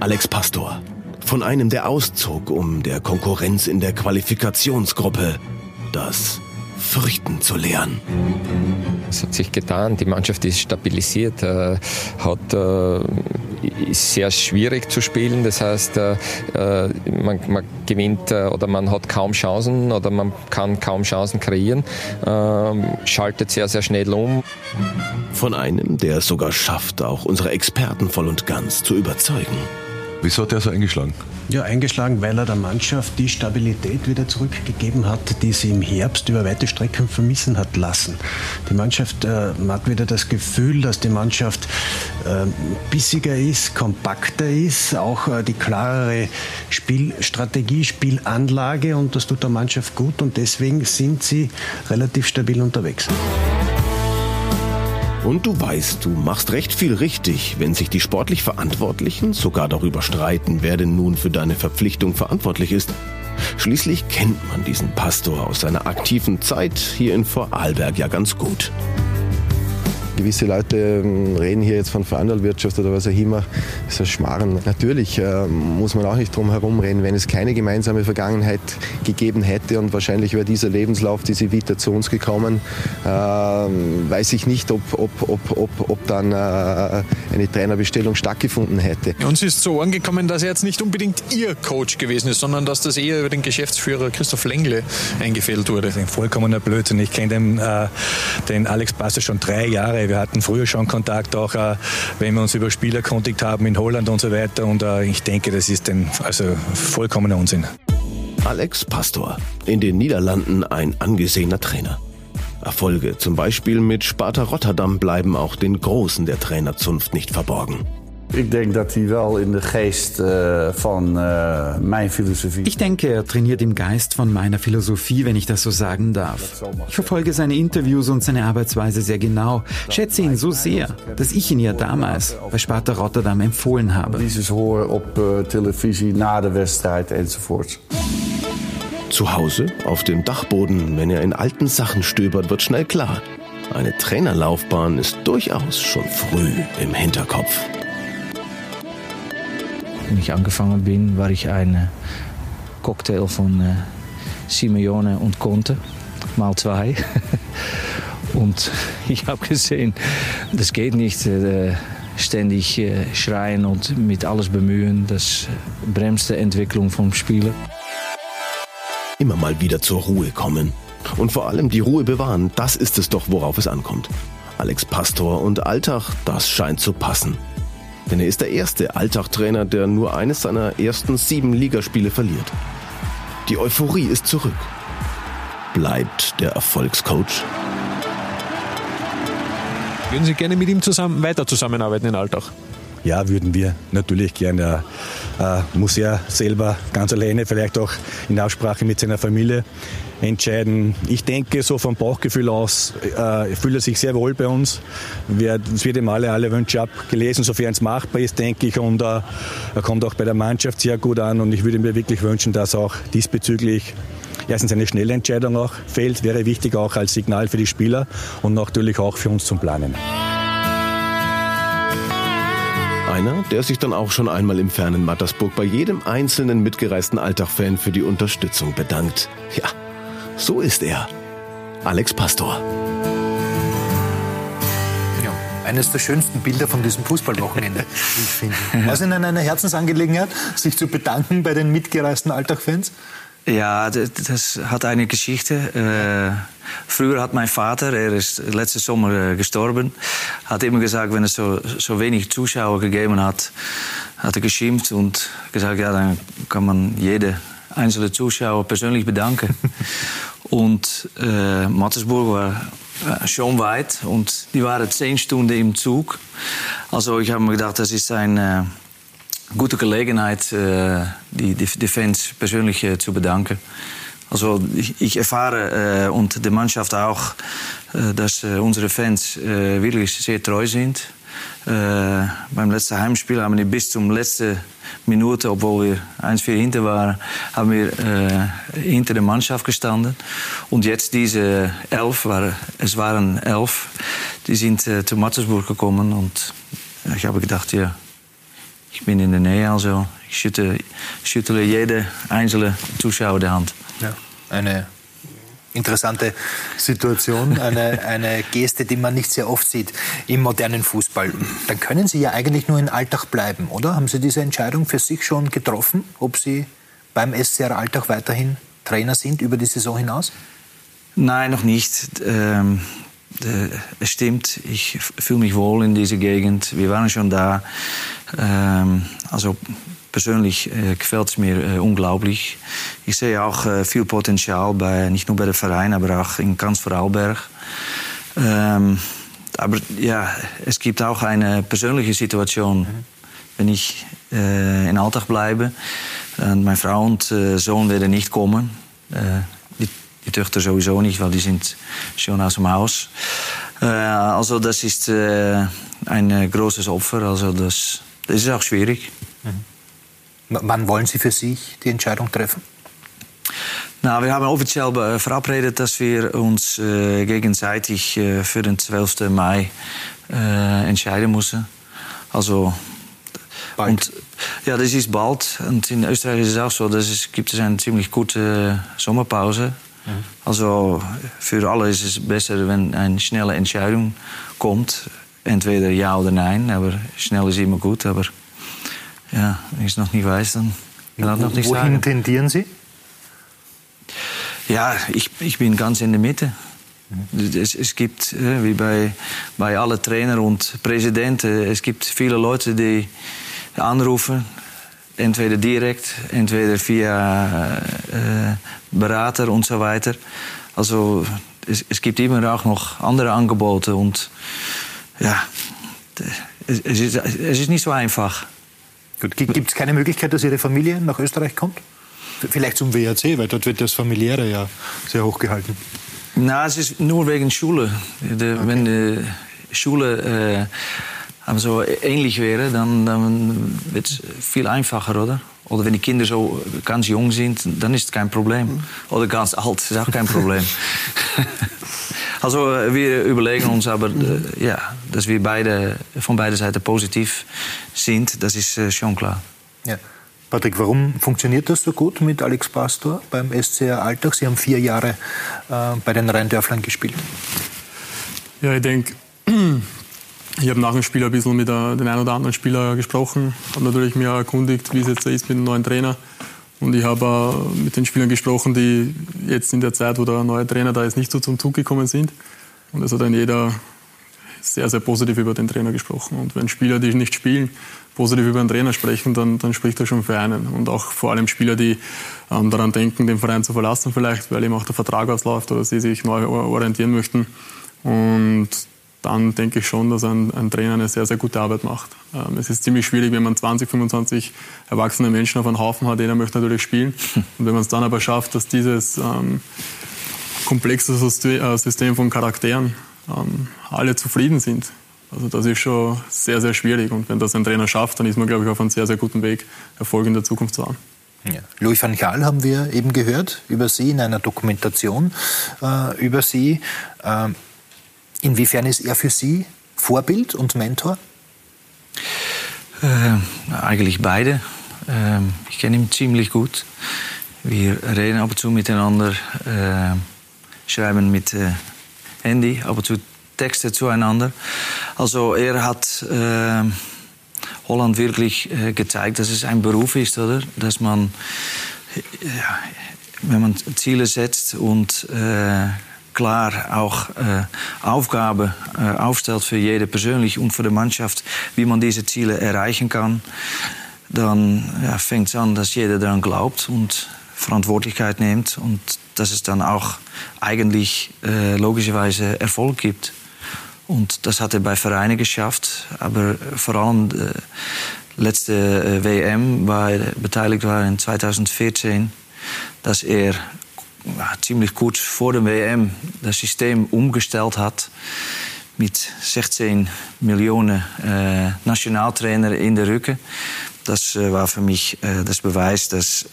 Alex Pastor. Von einem, der auszog, um der Konkurrenz in der Qualifikationsgruppe das Fürchten zu lernen. Es hat sich getan, die Mannschaft ist stabilisiert, äh, hat, äh, ist sehr schwierig zu spielen. Das heißt, äh, man, man, gewinnt oder man hat kaum Chancen oder man kann kaum Chancen kreieren, ähm, schaltet sehr, sehr schnell um. Von einem, der es sogar schafft, auch unsere Experten voll und ganz zu überzeugen. Wieso hat er so eingeschlagen? Ja, eingeschlagen, weil er der Mannschaft die Stabilität wieder zurückgegeben hat, die sie im Herbst über weite Strecken vermissen hat lassen. Die Mannschaft äh, hat wieder das Gefühl, dass die Mannschaft äh, bissiger ist, kompakter ist, auch äh, die klarere Spielstrategie, Spielanlage und das tut der Mannschaft gut und deswegen sind sie relativ stabil unterwegs. Und du weißt, du machst recht viel richtig, wenn sich die sportlich Verantwortlichen sogar darüber streiten, wer denn nun für deine Verpflichtung verantwortlich ist. Schließlich kennt man diesen Pastor aus seiner aktiven Zeit hier in Vorarlberg ja ganz gut. Gewisse Leute ähm, reden hier jetzt von Veranlagwirtschaft oder was auch immer. Das ist ein Schmarrn. Natürlich äh, muss man auch nicht drum herum reden, wenn es keine gemeinsame Vergangenheit gegeben hätte und wahrscheinlich wäre dieser Lebenslauf, diese Vita zu uns gekommen, äh, weiß ich nicht, ob, ob, ob, ob, ob dann äh, eine Trainerbestellung stattgefunden hätte. Uns ist so angekommen, dass er jetzt nicht unbedingt Ihr Coach gewesen ist, sondern dass das eher über den Geschäftsführer Christoph Lengle eingefehlt wurde. Das ist ein vollkommener Blödsinn. Ich kenne den, äh, den Alex Pastor schon drei Jahre. Wir hatten früher schon Kontakt, auch äh, wenn wir uns über Spieler erkundigt haben in Holland und so weiter. Und äh, ich denke, das ist ein also vollkommener Unsinn. Alex Pastor, in den Niederlanden ein angesehener Trainer. Erfolge zum Beispiel mit Sparta Rotterdam bleiben auch den Großen der Trainerzunft nicht verborgen. Ik denk dat hij wel in de geest uh, van uh, mijn filosofie. Ich denke, er trainiert im Geist von meiner Philosophie, wenn ich das so sagen darf. Ich verfolge seine Interviews und seine Arbeitsweise sehr genau, schätze ihn so sehr, dass ich ihn ja damals bei Sparta Rotterdam empfohlen habe. Dieses hoor op uh, televisie na de wedstrijd enzovoort. Zu Hause, auf dem Dachboden, wenn er in alten Sachen stöbert, wird schnell klar. Eine Trainerlaufbahn ist durchaus schon früh im Hinterkopf. Als ich angefangen bin, war ich ein Cocktail von äh, Simeone und Conte, mal zwei. und ich habe gesehen, das geht nicht. Äh, ständig äh, schreien und mit alles bemühen, das bremst die Entwicklung vom Spieler. Immer mal wieder zur Ruhe kommen. Und vor allem die Ruhe bewahren, das ist es doch, worauf es ankommt. Alex Pastor und Alltag, das scheint zu passen. Denn er ist der erste Alltagtrainer, der nur eines seiner ersten sieben Ligaspiele verliert. Die Euphorie ist zurück. Bleibt der Erfolgscoach. Würden Sie gerne mit ihm zusammen weiter zusammenarbeiten in Alltag? Ja, würden wir natürlich gerne. Er äh, muss er selber ganz alleine, vielleicht auch in Absprache mit seiner Familie entscheiden. Ich denke, so vom Bauchgefühl aus äh, fühlt er sich sehr wohl bei uns. Es wird ihm alle, alle Wünsche abgelesen, sofern es machbar ist, denke ich. Und äh, er kommt auch bei der Mannschaft sehr gut an. Und ich würde mir wirklich wünschen, dass auch diesbezüglich erstens eine schnelle Entscheidung auch fällt, wäre wichtig auch als Signal für die Spieler und natürlich auch für uns zum Planen. Einer, der sich dann auch schon einmal im fernen Mattersburg bei jedem einzelnen mitgereisten Alltag-Fan für die Unterstützung bedankt. Ja, so ist er. Alex Pastor. Ja, eines der schönsten Bilder von diesem Fußballwochenende, wie ich finde. Was Ihnen eine Herzensangelegenheit, sich zu bedanken bei den mitgereisten Alltag-Fans? Ja, das hat eine Geschichte. Äh, früher hat mein Vater, er ist letzten Sommer äh, gestorben, hat immer gesagt, wenn es so, so wenig Zuschauer gegeben hat, hat er geschimpft und gesagt, ja, dann kann man jede einzelne Zuschauer persönlich bedanken. und äh, Mattersburg war schon weit und die waren zehn Stunden im Zug. Also ich habe mir gedacht, das ist ein äh, gute Gelegenheit, äh, die, die, Fans persönlich äh, zu bedanken. Also ich, ich erfahre äh, und die Mannschaft auch, äh, dass äh, unsere Fans äh, wirklich sehr treu sind. beim letzten Heimspiel haben wir bis zum letzten Minute, obwohl wir 1-4 hinter waren, haben wir hinter der Mannschaft gestanden. Und jetzt diese elf, war, es waren elf, die sind zu Mattersburg gekommen und ich habe gedacht, ja, ich bin in der Nähe, also ich schüttle, schüttle jede einzelne Zuschauer die Hand. Ja, eine interessante Situation, eine, eine Geste, die man nicht sehr oft sieht im modernen Fußball. Dann können Sie ja eigentlich nur in Alltag bleiben, oder? Haben Sie diese Entscheidung für sich schon getroffen, ob Sie beim SCR Alltag weiterhin Trainer sind über die Saison hinaus? Nein, noch nicht. Ähm, es stimmt, ich fühle mich wohl in dieser Gegend. Wir waren schon da. Ähm, also persönlich äh, gefällt es mir äh, unglaublich. Ich sehe auch äh, viel Potenzial, bei, nicht nur bei dem Verein, aber auch in ganz Vorarlberg. Ähm, aber ja, es gibt auch eine persönliche Situation, mhm. wenn ich äh, in Alltag bleibe. Und meine Frau und äh, Sohn werden nicht kommen. Äh, die, die Töchter sowieso nicht, weil die sind schon aus dem Haus. Äh, also das ist äh, ein großes Opfer. Also das, das ist auch schwierig. Mhm. Wann wollen Sie für sich die Entscheidung treffen? Na, wir haben offiziell verabredet, dass wir uns äh, gegenseitig äh, für den 12. Mai äh, entscheiden müssen. Also bald. Und, ja, das ist bald. Und in Österreich ist es auch so, dass es gibt es eine ziemlich gute Sommerpause. Mhm. Also für alle ist es besser, wenn eine schnelle Entscheidung kommt. Entweder ja oder nein, aber schnell ist immer gut. Aber ja, wenn ich es noch nicht weiß, dann kann ich noch nicht Wohin sagen. tendieren Sie? Ja, ich, ich bin ganz in der Mitte. Es, es, gibt, wie bei, bei allen Trainern und Präsidenten, es gibt viele Leute, die anrufen, entweder direkt, entweder via äh, Berater und so weiter. Also es, es, gibt immer auch noch andere Angebote und ja, es, es, ist, es ist nicht so einfach. Gibt es keine Möglichkeit, dass Ihre Familie nach Österreich kommt? Vielleicht zum WRC, weil dort wird das Familiäre ja sehr hoch gehalten. Na, es ist nur wegen Schule. Okay. Wenn die Schule äh, so ähnlich wäre, dann, dann wird es viel einfacher, oder? Oder wenn die Kinder so ganz jung sind, dann ist es kein Problem. Oder ganz alt, ist auch kein Problem. also wir überlegen uns aber, äh, ja, dass wir beide, von beiden Seiten positiv sind, das ist äh, schon klar. Ja. Patrick, warum funktioniert das so gut mit Alex Pastor beim SCR Alltag? Sie haben vier Jahre äh, bei den Rheindörflern gespielt. Ja, ich denke, ich habe nach dem Spiel ein bisschen mit den einen oder anderen Spieler gesprochen, habe natürlich mir erkundigt, wie es jetzt ist mit dem neuen Trainer. Und ich habe mit den Spielern gesprochen, die jetzt in der Zeit, wo der neue Trainer da ist, nicht so zum Zug gekommen sind. Und es hat dann jeder sehr, sehr positiv über den Trainer gesprochen. Und wenn Spieler, die nicht spielen, positiv über den Trainer sprechen, dann, dann spricht er schon für einen. Und auch vor allem Spieler, die ähm, daran denken, den Verein zu verlassen vielleicht, weil eben auch der Vertrag ausläuft oder sie sich neu orientieren möchten. Und dann denke ich schon, dass ein, ein Trainer eine sehr, sehr gute Arbeit macht. Ähm, es ist ziemlich schwierig, wenn man 20, 25 erwachsene Menschen auf einem Haufen hat. Jeder möchte natürlich spielen. Und wenn man es dann aber schafft, dass dieses ähm, komplexe äh, System von Charakteren ähm, alle zufrieden sind. Also das ist schon sehr, sehr schwierig. Und wenn das ein Trainer schafft, dann ist man, glaube ich, auf einem sehr, sehr guten Weg, Erfolg in der Zukunft zu haben. Ja. Louis van Gaal haben wir eben gehört über Sie in einer Dokumentation äh, über Sie. Äh, inwiefern ist er für Sie Vorbild und Mentor? Äh, eigentlich beide. Ähm, ich kenne ihn ziemlich gut. Wir reden ab und zu miteinander, äh, schreiben mit äh, Handy, ab und zu Texte zueinander. Also er hat äh, Holland wirklich äh, gezeigt, dass es ein Beruf ist, oder? Dass man, ja, wenn man Ziele setzt und äh, klar auch äh, Aufgaben äh, aufstellt für jede persönlich und für die Mannschaft, wie man diese Ziele erreichen kann, dann ja, fängt es an, dass jeder daran glaubt und Verantwortlichkeit nimmt und dass es dann auch eigentlich äh, logischerweise Erfolg gibt. Und das hat er bei Vereinen geschafft, aber vor allem die letzte WM, war er beteiligt war in 2014, dass er ja, ziemlich kurz vor der WM das System umgestellt hat mit 16 Millionen äh, Nationaltrainer in der Rücken. Das äh, war für mich äh, das Beweis, dass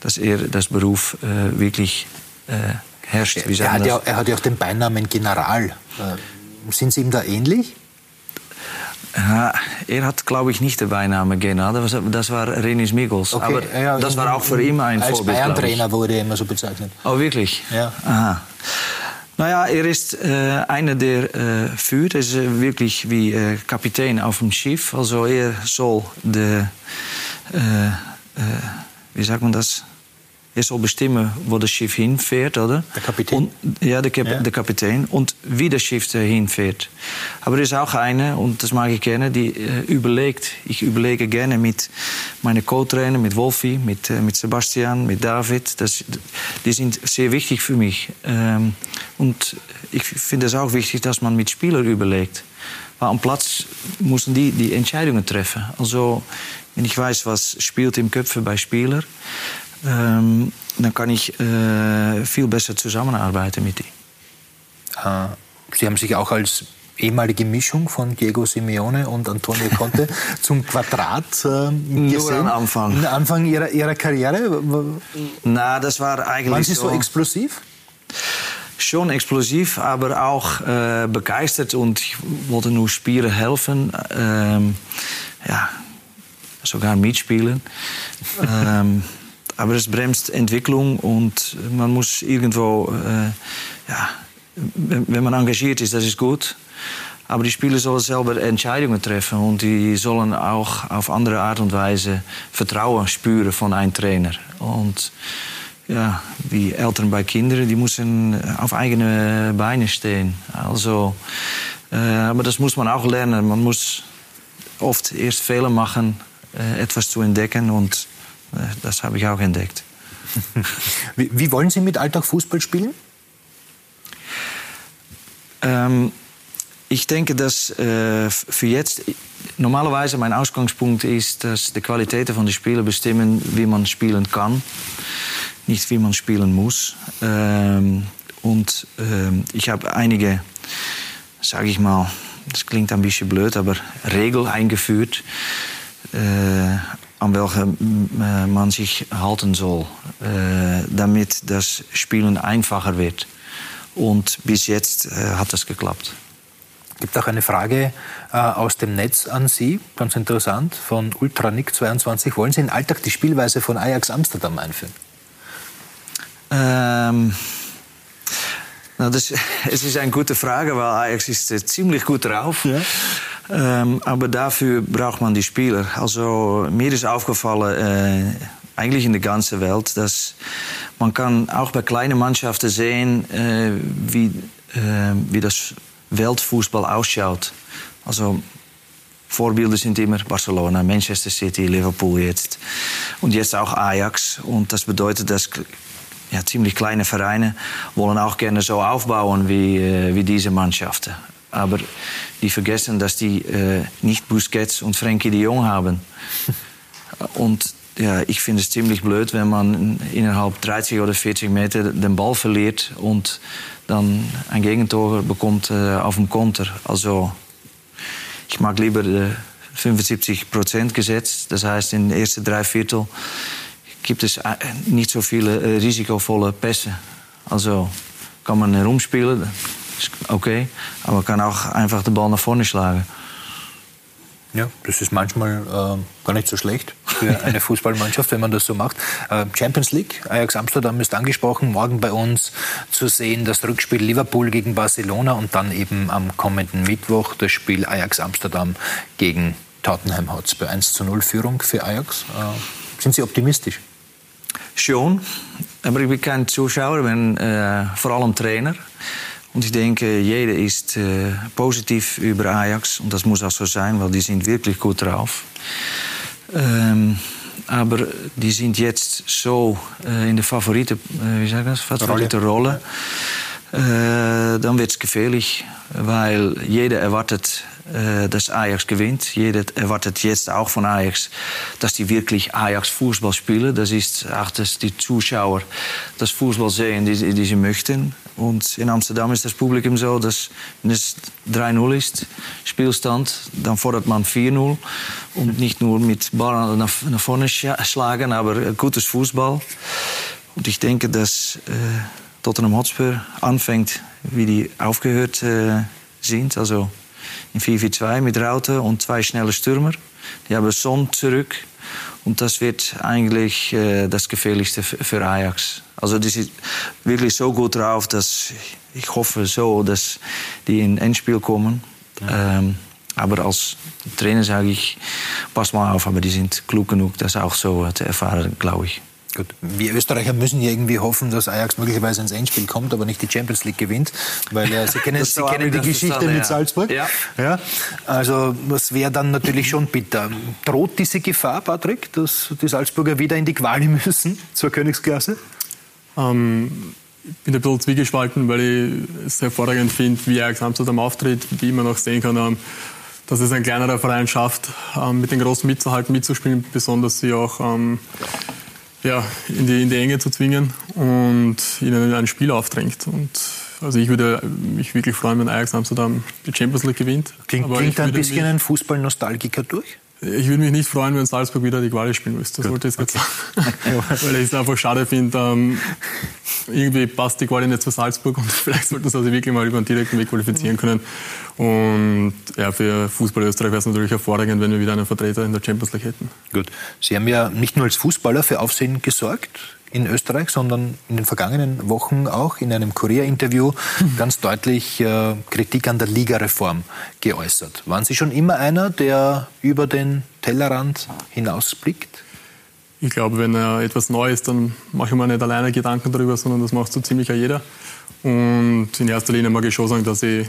dass er das Beruf wirklich herrscht. Er, er, hat ja, er, hat ja, auch den Beinamen General. Sind Sie ihm da ähnlich? Ja, er hat, glaube ich, nicht den Beinamen General. Das das war Renis Miggels. Okay, Aber ja, das war auch für ihn ein als Vorbild. Als Bayern-Trainer wurde er immer so bezeichnet. Oh, wirklich? Ja. Aha. Naja, er ist äh, einer, der äh, führt. Er ist äh, wirklich wie äh, Kapitän auf dem Schiff. Also er soll de, äh, wie sagt man das? Er soll bestimmen, wo das Schiff hinfährt, oder? Der Kapitän? Und, ja, der, Kap ja. der Kapitän. Und wie das Schiff hinfährt. Aber er ist auch einer, und das mag ich gerne, die äh, überlegt. Ich überlege gerne mit meinen Co-Trainer, mit Wolfi, mit, äh, mit Sebastian, mit David. Das, die sind sehr wichtig für mich. Ähm, und ich finde es auch wichtig, dass man mit Spielern überlegt. Weil am Platz müssen die die Entscheidungen treffen. Also, wenn ich weiß, was spielt im Köpfe bei Spielern, ähm, dann kann ich äh, viel besser zusammenarbeiten mit ihnen. Äh, Sie haben sich auch als ehemalige Mischung von Diego Simeone und Antonio Conte zum Quadrat äh, Nur am Anfang. Anfang ihrer, ihrer Karriere? Na, das war eigentlich Waren Sie so, so explosiv? Schon explosiv, aber auch äh, begeistert und ich wollte nur Spielen helfen. Ähm, ja, sogar mitspielen. ähm, aber es bremst Entwicklung und man muss irgendwo, äh, ja, wenn man engagiert ist, das ist gut. Aber die Spieler sollen selber Entscheidungen treffen und die sollen auch auf andere Art und Weise Vertrauen spüren von einem Trainer. Und ja, wie Eltern bei Kinderen, die müssen auf eigene Beine stehen. Also, äh, aber das muss man auch lernen. Man muss oft erst Fehler machen, äh, etwas zu entdecken und das habe ich auch entdeckt. wie, wie, wollen Sie mit Alltag Fußball spielen? Ähm, ich denke, dass äh, für jetzt normalerweise mein Ausgangspunkt ist, dass die Qualitäten von den Spielern bestimmen, wie man spielen kann, nicht wie man spielen muss. Ähm, und ähm, ich habe einige, sage ich mal, das klingt ein bisschen blöd, aber Regeln eingeführt. Äh, an welche äh, man sich halten soll, äh, damit das Spielen einfacher wird. Und bis jetzt äh, hat das geklappt. Es gibt auch eine Frage aus dem Netz an Sie, ganz interessant, von Ultranick22. Wollen Sie in den Alltag die Spielweise von Ajax Amsterdam einführen? Ähm, nou, das, es ist eine gute Frage, weil Ajax ist ziemlich gut drauf. Ja. Ähm, aber dafür braucht man die Spieler. Also mir ist aufgefallen, äh, eigentlich in der ganzen Welt, dass man kann auch bei kleinen Mannschaften sehen, äh, wie, äh, wie das Weltfußball ausschaut. Also Vorbilder sind immer Barcelona, Manchester City, Liverpool jetzt und jetzt auch Ajax. Und das bedeutet, dass ja, ziemlich kleine Vereine wollen auch gerne so aufbauen wie, äh, wie diese Mannschaften. Aber die vergessen, dass die äh, nicht Busquets und Frenkie de Jong haben. und ja, ich finde es ziemlich blöd, wenn man innerhalb 30 oder 40 Meter den Ball verliert und dann ein Gegentor bekommt äh, auf dem Konter. Also ich mag lieber äh, 75 Prozent Gesetz. Das heißt, in den ersten drei Viertel gibt es äh, nicht so viele äh, risikovolle Pässe. Also kann man herumspielen, okay, aber kann auch einfach den Ball nach vorne schlagen. Ja, das ist manchmal äh, gar nicht so schlecht für eine Fußballmannschaft, wenn man das so macht. Äh, Champions League, Ajax Amsterdam ist angesprochen, morgen bei uns zu sehen das Rückspiel Liverpool gegen Barcelona und dann eben am kommenden Mittwoch das Spiel Ajax Amsterdam gegen Tottenham Hotspur. 1 zu 0 Führung für Ajax. Äh, sind Sie optimistisch? Schon, aber ich bin kein Zuschauer, ich bin äh, vor allem Trainer. Und ich denke, jeder ist äh, positiv über Ajax. Und das muss auch so sein, weil die sind wirklich gut drauf. Ähm, aber die sind jetzt so äh, in der Favorite, äh, wie sagt das? Favorite Rolle. Äh, dann wird es gefährlich, weil jeder erwartet dass Ajax gewinnt. Jeder erwartet jetzt auch von Ajax, dass die wirklich Ajax Fußball spielen. Das ist auch, dass die Zuschauer das Fußball sehen, die, die sie möchten. Und in Amsterdam ist das Publikum so, dass wenn es 3-0 ist, Spielstand, dann fordert man 4-0. Und nicht nur mit Ball nach, nach vorne schlagen, aber gutes Fußball. Und ich denke, dass äh, Tottenham Hotspur anfängt, wie die aufgehört äh, sind. Also in 4-4-2 mit Raute und zwei schnelle Stürmer. Die haben Son zurück. Und das wird eigentlich äh, das Gefährlichste für Ajax. Also die sind wirklich so gut drauf, dass ich hoffe so, dass die in Endspiel kommen. Ja. Ähm, aber als Trainer sage ich, pass mal auf, aber die sind klug genug, das auch so zu erfahren, glaube ich. Gut, wir Österreicher müssen ja irgendwie hoffen, dass Ajax möglicherweise ins Endspiel kommt, aber nicht die Champions League gewinnt, weil äh, Sie kennen, Sie kennen die Geschichte mit Salzburg. Ja. ja. Also das wäre dann natürlich schon bitter. Droht diese Gefahr, Patrick, dass die Salzburger wieder in die Quali müssen zur Königsklasse? Ähm, ich bin ein bisschen zwiegespalten, weil ich es hervorragend finde, wie Ajax Amsterdam auftritt, wie man noch sehen kann, ähm, dass es ein kleinerer Verein schafft, ähm, mit den Großen mitzuhalten, mitzuspielen, besonders sie auch ähm, ja, in, die, in die Enge zu zwingen und ihnen ein Spiel aufdrängt. Und also ich würde mich wirklich freuen, wenn Ajax Amsterdam die Champions League gewinnt. Klingt, klingt ein bisschen ein Fußball-Nostalgiker durch? Ich würde mich nicht freuen, wenn Salzburg wieder die Quali spielen müsste. Das Gut. wollte ich jetzt okay. sagen. Weil ich es einfach schade finde, ähm, irgendwie passt die Quali nicht zu Salzburg und vielleicht sollten sie sich wirklich mal über einen direkten Weg qualifizieren können. Und ja, für Fußball Österreich wäre es natürlich hervorragend, wenn wir wieder einen Vertreter in der Champions League hätten. Gut. Sie haben ja nicht nur als Fußballer für Aufsehen gesorgt in Österreich, sondern in den vergangenen Wochen auch in einem Kurier-Interview ganz deutlich äh, Kritik an der Ligareform geäußert. Waren Sie schon immer einer, der über den Tellerrand hinausblickt? Ich glaube, wenn er etwas neu ist, dann mache ich mir nicht alleine Gedanken darüber, sondern das macht so ziemlich jeder. Und in erster Linie mag ich schon sagen, dass ich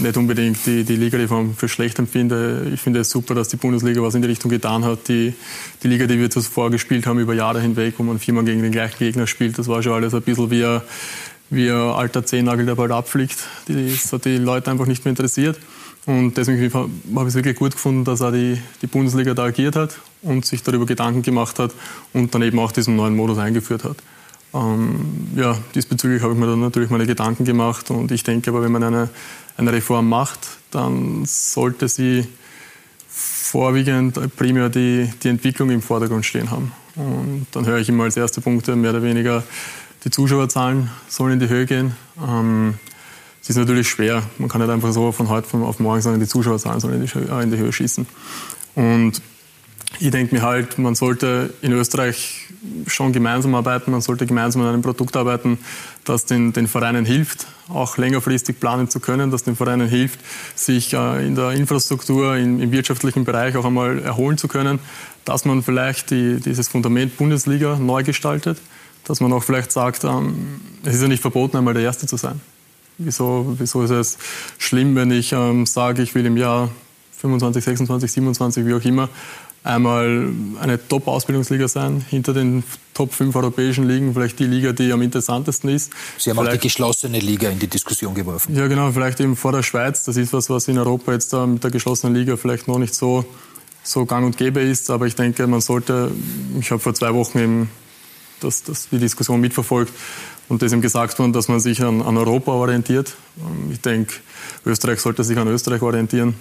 nicht unbedingt die, die Ligareform für schlecht empfinde. Ich finde es super, dass die Bundesliga was in die Richtung getan hat. Die, die Liga, die wir zuvor gespielt haben über Jahre hinweg, wo man viermal gegen den gleichen Gegner spielt, das war schon alles ein bisschen wie ein, wie ein alter Zehennagel, der bald abfliegt. Das hat die Leute einfach nicht mehr interessiert. Und deswegen habe ich es wirklich gut gefunden, dass auch die, die Bundesliga da agiert hat und sich darüber Gedanken gemacht hat und dann eben auch diesen neuen Modus eingeführt hat. Ähm, ja, diesbezüglich habe ich mir dann natürlich meine Gedanken gemacht und ich denke aber, wenn man eine, eine Reform macht, dann sollte sie vorwiegend primär die, die Entwicklung im Vordergrund stehen haben. Und dann höre ich immer als erste Punkte mehr oder weniger, die Zuschauerzahlen sollen in die Höhe gehen. Ähm, es ist natürlich schwer. Man kann nicht einfach so von heute auf morgen sagen, die Zuschauerzahlen sollen in die, in die Höhe schießen. Und ich denke mir halt, man sollte in Österreich schon gemeinsam arbeiten, man sollte gemeinsam an einem Produkt arbeiten, das den, den Vereinen hilft, auch längerfristig planen zu können, das den Vereinen hilft, sich äh, in der Infrastruktur, im, im, wirtschaftlichen Bereich auch einmal erholen zu können, dass man vielleicht die, dieses Fundament Bundesliga neu gestaltet, dass man auch vielleicht sagt, ähm, es ist ja nicht verboten, einmal der Erste zu sein. Wieso, wieso ist es schlimm, wenn ich ähm, sage, ich will im Jahr 25, 26, 27, wie auch immer, einmal eine Top-Ausbildungsliga sein, hinter den Top 5 europäischen Ligen, vielleicht die Liga, die am interessantesten ist. Sie haben vielleicht, auch die geschlossene Liga in die Diskussion geworfen. Ja, genau, vielleicht eben vor der Schweiz. Das ist was, was in Europa jetzt da mit der geschlossenen Liga vielleicht noch nicht so, so gang und gäbe ist. Aber ich denke, man sollte, ich habe vor zwei Wochen eben das, das, die Diskussion mitverfolgt und das eben gesagt worden, dass man sich an, an Europa orientiert. Ich denke, Österreich sollte sich an Österreich orientieren.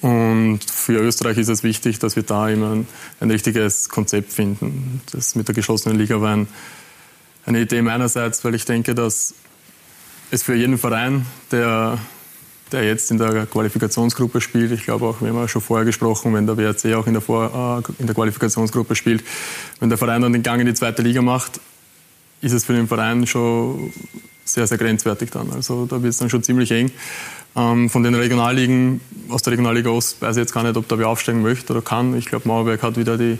Und für Österreich ist es wichtig, dass wir da immer ein, ein richtiges Konzept finden. Das mit der geschlossenen Liga war ein, eine Idee meinerseits, weil ich denke, dass es für jeden Verein, der, der jetzt in der Qualifikationsgruppe spielt, ich glaube auch, wir haben ja schon vorher gesprochen, wenn der WRC auch in der, Vor, äh, in der Qualifikationsgruppe spielt, wenn der Verein dann den Gang in die zweite Liga macht, ist es für den Verein schon sehr, sehr grenzwertig dann. Also da wird es dann schon ziemlich eng. Ähm, von den Regionalligen, aus der Regionalliga Ost weiß ich jetzt gar nicht, ob da wer aufsteigen möchte oder kann. Ich glaube, Mauerberg hat wieder die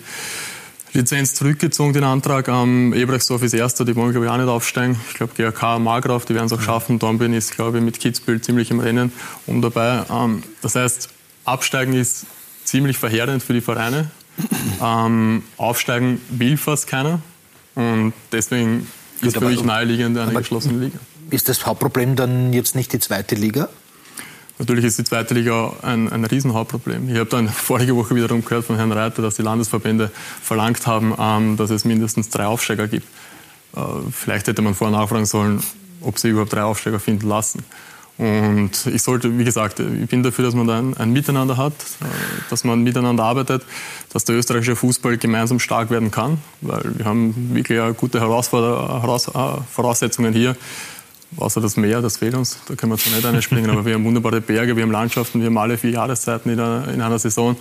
Lizenz zurückgezogen, den Antrag. Ähm, Ebrechtsdorf ist Erster, die wollen, glaube ich, auch nicht aufsteigen. Ich glaube, GRK, Margraf, die werden es auch schaffen. Dornbirn ist, glaube ich, mit Kitzbühel ziemlich im Rennen um dabei. Ähm, das heißt, absteigen ist ziemlich verheerend für die Vereine. Ähm, aufsteigen will fast keiner. Und deswegen ist für mich naheliegend eine geschlossene Liga. Ist das Hauptproblem dann jetzt nicht die zweite Liga? Natürlich ist die zweite Liga ein, ein Riesenhauptproblem. Ich habe dann vorige Woche wiederum gehört von Herrn Reiter, dass die Landesverbände verlangt haben, ähm, dass es mindestens drei Aufsteiger gibt. Äh, vielleicht hätte man vorher nachfragen sollen, ob sie überhaupt drei Aufsteiger finden lassen. Und ich sollte, wie gesagt, ich bin dafür, dass man da ein, ein, Miteinander hat, äh, dass man miteinander arbeitet, dass der österreichische Fußball gemeinsam stark werden kann, weil wir haben wirklich gute Voraussetzungen hier außer das Meer, das fehlt uns, da können wir zwar nicht einspringen, aber wir haben wunderbare Berge, wir haben Landschaften, wir haben alle vier Jahreszeiten in einer, in einer Saison.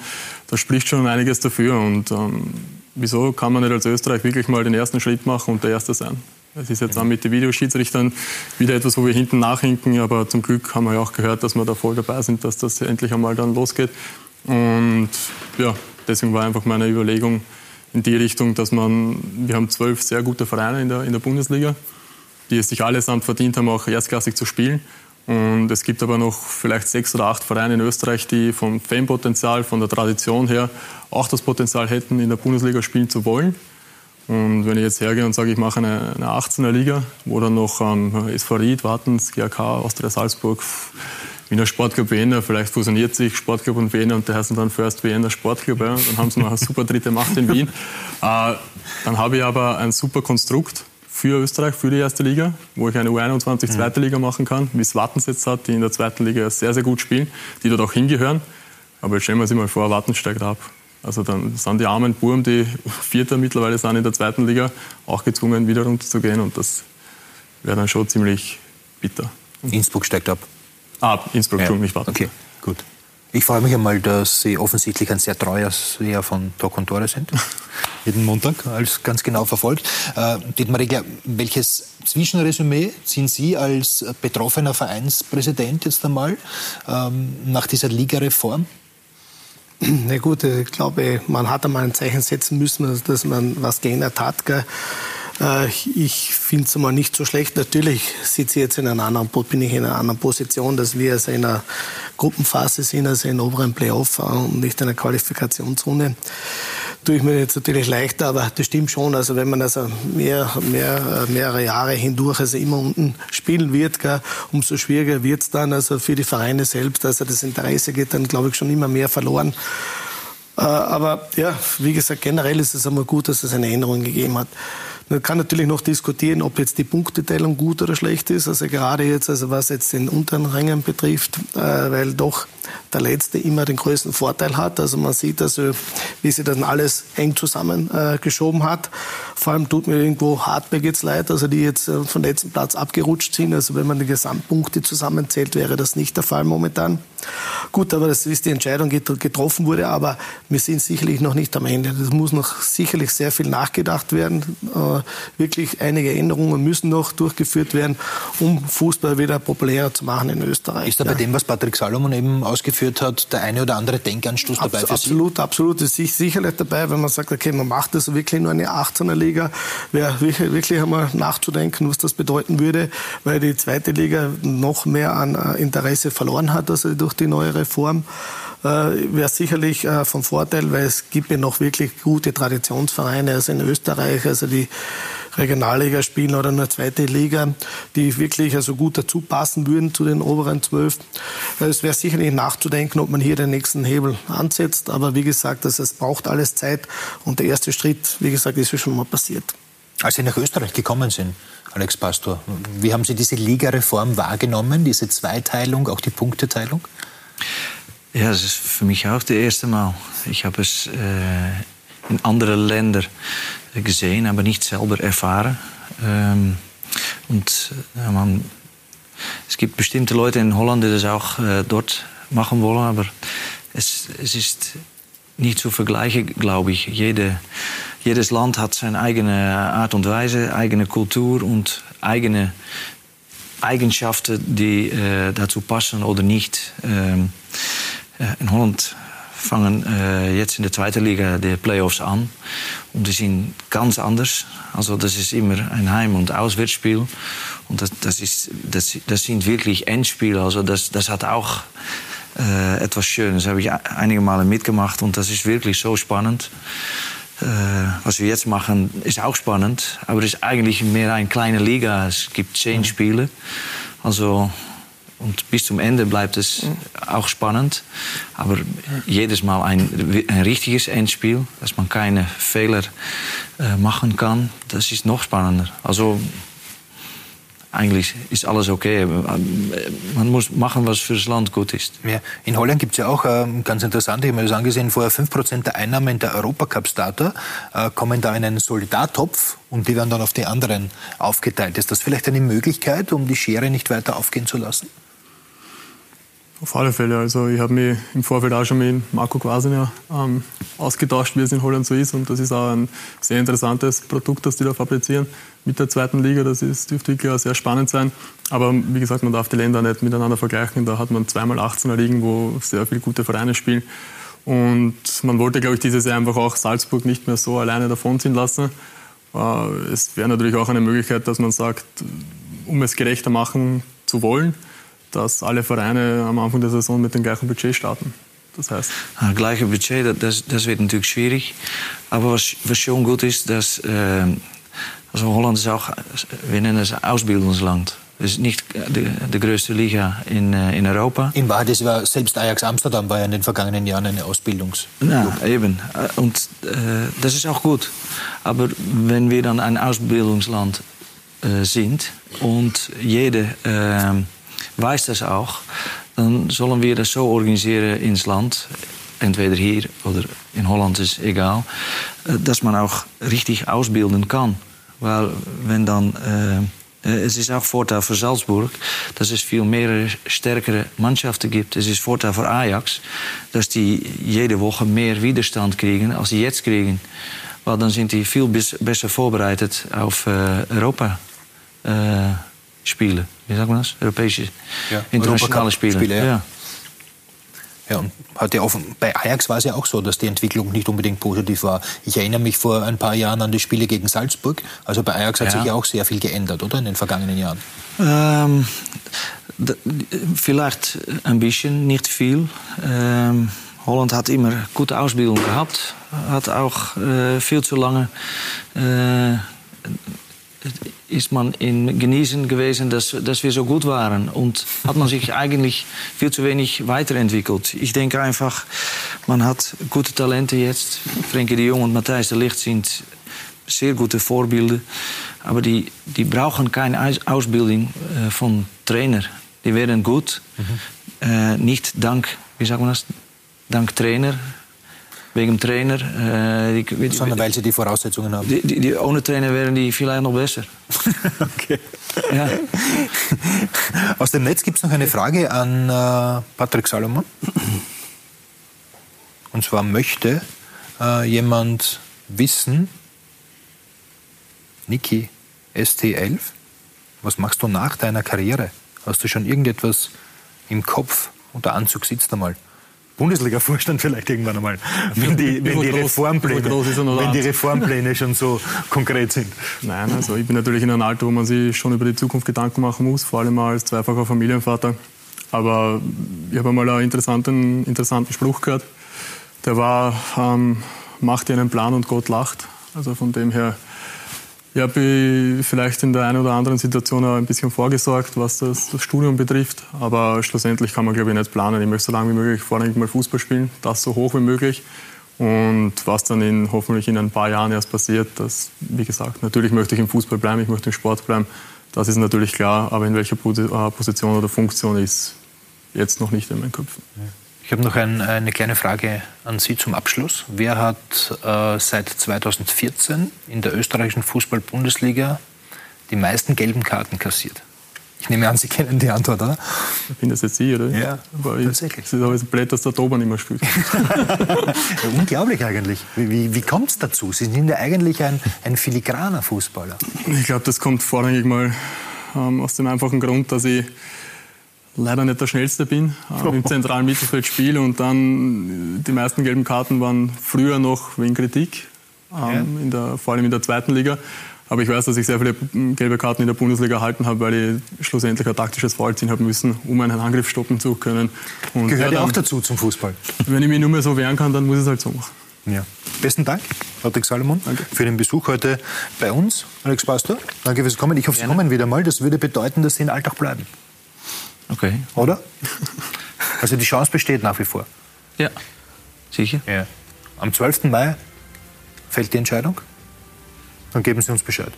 Da spricht schon einiges dafür. Und ähm, wieso kann man nicht als Österreich wirklich mal den ersten Schritt machen und der Erste sein? Es ist jetzt auch mit den Videoschiedsrichtern wieder etwas, wo wir hinten nachhinken, aber zum Glück haben wir ja auch gehört, dass wir da voll dabei sind, dass das endlich einmal dann losgeht. Und ja, deswegen war einfach meine Überlegung, in die Richtung, dass man, wir haben zwölf sehr gute Vereine in der, in der Bundesliga, die es sich allesamt verdient haben, auch erstklassig zu spielen. Und es gibt aber noch vielleicht sechs oder acht Vereine in Österreich, die vom Fanpotenzial, von der Tradition her auch das Potenzial hätten, in der Bundesliga spielen zu wollen. Und wenn ich jetzt hergehe und sage, ich mache eine, eine 18er Liga, wo dann noch ähm, SV Ried, Wartens, GAK, Austria Salzburg, Wiener Sportclub Wiener, vielleicht fusioniert sich Sportclub und Wiener und der heißen dann First Wiener Sportclub, ja, dann haben sie noch eine super dritte Macht in Wien. Äh, dann habe ich aber ein super Konstrukt für Österreich, für die erste Liga, wo ich eine U21 mhm. zweite Liga machen kann, wie es Wattens jetzt hat, die in der zweiten Liga sehr, sehr gut spielen, die dort auch hingehören. Aber jetzt stellen wir uns mal vor, Wattens steigt ab. Also dann sind die armen Burm, die Vierter mittlerweile sind in der zweiten Liga, auch gezwungen, wieder runterzugehen und das wäre dann schon ziemlich bitter. Innsbruck steigt ab. Ah, Innsbruck, ja. nicht Wattens. Okay, gut. Ich freue mich einmal, dass Sie offensichtlich ein sehr treuer Seher von Talk und Tore sind. Jeden Montag, als ganz genau verfolgt. Äh, Dietmar Regler, welches Zwischenresümee ziehen Sie als betroffener Vereinspräsident jetzt einmal ähm, nach dieser Ligareform? Na gut, ich glaube, man hat einmal ein Zeichen setzen müssen, dass man was geändert hat. Gell? Äh, ich finde es mal nicht so schlecht. Natürlich sitze ich jetzt in einer anderen, bin ich in einer anderen Position, dass wir also in einer Gruppenphase sind, also in oberen Playoff äh, und nicht in einer Qualifikationsrunde. Tue ich mir jetzt natürlich leichter, aber das stimmt schon. Also wenn man also mehr, mehr, mehrere Jahre hindurch also immer unten spielen wird, umso schwieriger wird es dann also für die Vereine selbst. Also das Interesse geht dann, glaube ich, schon immer mehr verloren. Äh, aber ja, wie gesagt, generell ist es einmal gut, dass es eine Änderung gegeben hat. Man kann natürlich noch diskutieren, ob jetzt die Punkteteilung gut oder schlecht ist. Also gerade jetzt, also was jetzt den unteren Rängen betrifft, äh, weil doch der Letzte immer den größten Vorteil hat. Also man sieht also, wie sie dann alles eng zusammengeschoben äh, hat. Vor allem tut mir irgendwo Hartberg jetzt leid, also die jetzt äh, vom letzten Platz abgerutscht sind. Also wenn man die Gesamtpunkte zusammenzählt, wäre das nicht der Fall momentan. Gut, aber das ist die Entscheidung, die getroffen wurde, aber wir sind sicherlich noch nicht am Ende. Das muss noch sicherlich sehr viel nachgedacht werden. Äh, wirklich einige Änderungen müssen noch durchgeführt werden, um Fußball wieder populärer zu machen in Österreich. Ist da bei dem, was Patrick Salomon eben ausgeführt hat, der eine oder andere Denkanstoß dabei Abs für Absolut, Sie? absolut. Das ist sicherlich dabei, wenn man sagt, okay, man macht das wirklich nur eine 18er Liga, wäre wirklich einmal nachzudenken, was das bedeuten würde, weil die zweite Liga noch mehr an äh, Interesse verloren hat, also durch die neue Reform äh, wäre sicherlich äh, von Vorteil, weil es gibt ja noch wirklich gute Traditionsvereine, also in Österreich, also die Regionalliga spielen oder eine zweite Liga, die wirklich also gut dazu passen würden zu den oberen zwölf. Es wäre sicherlich nachzudenken, ob man hier den nächsten Hebel ansetzt. Aber wie gesagt, also es braucht alles Zeit. Und der erste Schritt, wie gesagt, ist schon mal passiert. Als Sie nach Österreich gekommen sind, Alex Pastor, wie haben Sie diese Ligareform wahrgenommen, diese Zweiteilung, auch die Punkteteilung? Ja, das ist für mich auch das erste Mal. Ich habe es äh, in anderen Ländern gesehen, aber nicht selber erfahren. Ähm, äh, man, es gibt bestimmte Leute in Holland, die das auch äh, dort machen wollen, aber es, es ist nicht zu vergleichen, glaube ich. Jede, jedes Land hat seine eigene Art und Weise, eigene Kultur und eigene Eigenschaften, die äh, dazu passen oder nicht. Ähm, äh, in Holland fangen äh, jetzt in der zweiten Liga die Playoffs an und die sind ganz anders. Also das ist immer ein Heim- und Auswärtsspiel und das, das sind wirklich Endspiele. Also das, das hat auch äh, etwas Schönes. Das habe ich einige Male mitgemacht und das ist wirklich so spannend. Äh, was wir jetzt machen, ist auch spannend, aber es ist eigentlich mehr eine kleine Liga. Es gibt zehn mhm. Spiele. Also und bis zum Ende bleibt es auch spannend. Aber jedes Mal ein, ein richtiges Endspiel, dass man keine Fehler äh, machen kann, das ist noch spannender. Also eigentlich ist alles okay. Man muss machen, was für das Land gut ist. Ja. In Holland gibt es ja auch äh, ganz interessant, ich habe mir das angesehen, vorher 5% der Einnahmen der Europacup-Starter äh, kommen da in einen Solidartopf und die werden dann auf die anderen aufgeteilt. Ist das vielleicht eine Möglichkeit, um die Schere nicht weiter aufgehen zu lassen? Auf alle Fälle. Also ich habe mich im Vorfeld auch schon mit Marco Quasiner ähm, ausgetauscht, wie es in Holland so ist. Und das ist auch ein sehr interessantes Produkt, das die da fabrizieren mit der zweiten Liga. Das ist, dürfte wirklich auch sehr spannend sein. Aber wie gesagt, man darf die Länder nicht miteinander vergleichen. Da hat man zweimal 18er Ligen, wo sehr viele gute Vereine spielen. Und man wollte, glaube ich, dieses Jahr einfach auch Salzburg nicht mehr so alleine davonziehen lassen. Äh, es wäre natürlich auch eine Möglichkeit, dass man sagt, um es gerechter machen zu wollen, dass alle Vereine am Anfang der Saison mit dem gleichen Budget starten. Das heißt. Ja, gleiche Budget, das, das wird natürlich schwierig. Aber was, was schon gut ist, dass äh, also Holland ist auch, wir nennen es Ausbildungsland. Es ist nicht die, die größte Liga in, äh, in Europa. In Wahrheit, das war, selbst Ajax Amsterdam war ja in den vergangenen Jahren eine Ausbildungs. Ja, eben. Und äh, das ist auch gut. Aber wenn wir dann ein Ausbildungsland äh, sind und jeder äh, weiß das auch, dann sollen wir das so organisieren ins Land, entweder hier oder in Holland ist egal, äh, dass man auch richtig ausbilden kann. Weil wenn dann äh, es ist auch Vorteil Salzburg, dass es viel mehr stärkere Mannschaften gibt. Es ist Vorteil für Ajax, dass die jede Woche mehr Widerstand kriegen, als sie jetzt kriegen. Weil dann sind die viel besser vorbereitet auf Europa. Spiele. Wie sagt man das? Europäische, ja, internationale Spiele. Spiele ja. ja. Ja, und hat ja offen, bei Ajax war es ja auch so, dass die Entwicklung nicht unbedingt positiv war. Ich erinnere mich vor ein paar Jahren an die Spiele gegen Salzburg. Also bei Ajax hat ja. sich ja auch sehr viel geändert, oder? In den vergangenen Jahren. Ähm, vielleicht ein bisschen, nicht viel. Ähm, Holland hat immer gute Ausbildung gehabt. Hat auch äh, viel zu lange äh, ist man in Genießen gewesen, dass, dass wir so gut waren. Und hat man sich eigentlich viel zu wenig weiterentwickelt. Ich denke einfach, man hat gute Talente jetzt. Frenkie de Jong und Matthijs de Ligt sind sehr gute Vorbilder. Aber die, die brauchen keine Ausbildung äh, von Trainer. Die werden gut. Mhm. Äh, nicht dank, wie sagt man das, dank Trainer, wegen dem Trainer. Äh, die, Sondern weil sie die Voraussetzungen haben. Die, die, ohne Trainer wären die vielleicht noch besser. okay. Ja. Aus dem Netz gibt es noch eine Frage an äh, Patrick Salomon. Und zwar möchte äh, jemand wissen, Niki, ST11, was machst du nach deiner Karriere? Hast du schon irgendetwas im Kopf? Und der Anzug sitzt einmal. Bundesliga-Vorstand vielleicht irgendwann einmal, wenn die, wenn die, Reformpläne, wenn die Reformpläne schon so konkret sind. Nein, also ich bin natürlich in einem Alter, wo man sich schon über die Zukunft Gedanken machen muss, vor allem als zweifacher Familienvater. Aber ich habe einmal einen interessanten, interessanten Spruch gehört. Der war, ähm, mach dir einen Plan und Gott lacht. Also von dem her ich habe vielleicht in der einen oder anderen Situation auch ein bisschen vorgesorgt, was das, das, Studium betrifft. Aber schlussendlich kann man, glaube ich, nicht planen. Ich möchte so lange wie möglich vorrangig mal Fußball spielen, das so hoch wie möglich. Und was dann in, hoffentlich in ein paar Jahren erst passiert, das, wie gesagt, natürlich möchte ich im Fußball bleiben, ich möchte im Sport bleiben. Das ist natürlich klar, aber in welcher äh, Position oder Funktion ist jetzt noch nicht in meinen Köpfen. Ja. Ich habe noch ein, eine kleine Frage an Sie zum Abschluss. Wer hat äh, seit 2014 in der österreichischen Fußball-Bundesliga die meisten gelben Karten kassiert? Ich nehme an, Sie kennen die Antwort, oder? Ich bin das jetzt Sie, oder? Ja, Aber ich, tatsächlich. Es ist aber blöd, dass der Toban nicht mehr spielt. ja, unglaublich eigentlich. Wie, wie, wie kommt es dazu? Sie sind ja eigentlich ein, ein filigraner Fußballer. Ich glaube, das kommt vorrangig mal ähm, aus dem einfachen Grund, dass ich leider nicht der Schnellste bin äh, im zentralen Mittelfeld spiele und dann äh, die meisten gelben Karten waren früher noch wegen Kritik, ähm, ja. in der, vor allem in der zweiten Liga. Aber ich weiß, dass ich sehr viele gelbe Karten in der Bundesliga erhalten habe, weil ich schlussendlich ein taktisches Foul ziehen habe müssen, um einen Angriff stoppen zu können. Und Gehört ja auch dazu zum Fußball. Wenn ich mich nur mehr so wehren kann, dann muss ich es halt so machen. Ja. Besten Dank, Patrick Salomon, Danke. für den Besuch heute bei uns. Alex Pastor, danke fürs Kommen. Ich hoffe, Sie kommen wieder mal. Das würde bedeuten, dass Sie in Alltag bleiben. Okay. Oder? Also die Chance besteht nach wie vor. Ja, sicher. Ja. Am 12. Mai fällt die Entscheidung. Dann geben Sie uns Bescheid.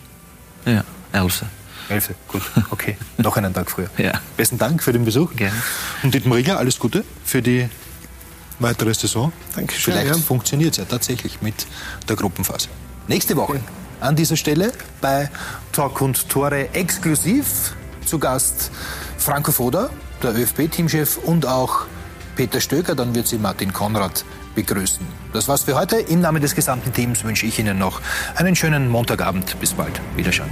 Ja, 11. 11. Gut, okay. Noch einen Tag früher. Ja. Besten Dank für den Besuch. Gerne. Und Dietmar Rieger, alles Gute für die weitere Saison. Dankeschön. Vielleicht ja. funktioniert es ja tatsächlich mit der Gruppenphase. Nächste Woche an dieser Stelle bei Talk und Tore exklusiv zu Gast Franco Foda, der ÖFB-Teamchef und auch Peter Stöger. Dann wird sie Martin Konrad begrüßen. Das war's für heute. Im Namen des gesamten Teams wünsche ich Ihnen noch einen schönen Montagabend. Bis bald. Wiederschauen.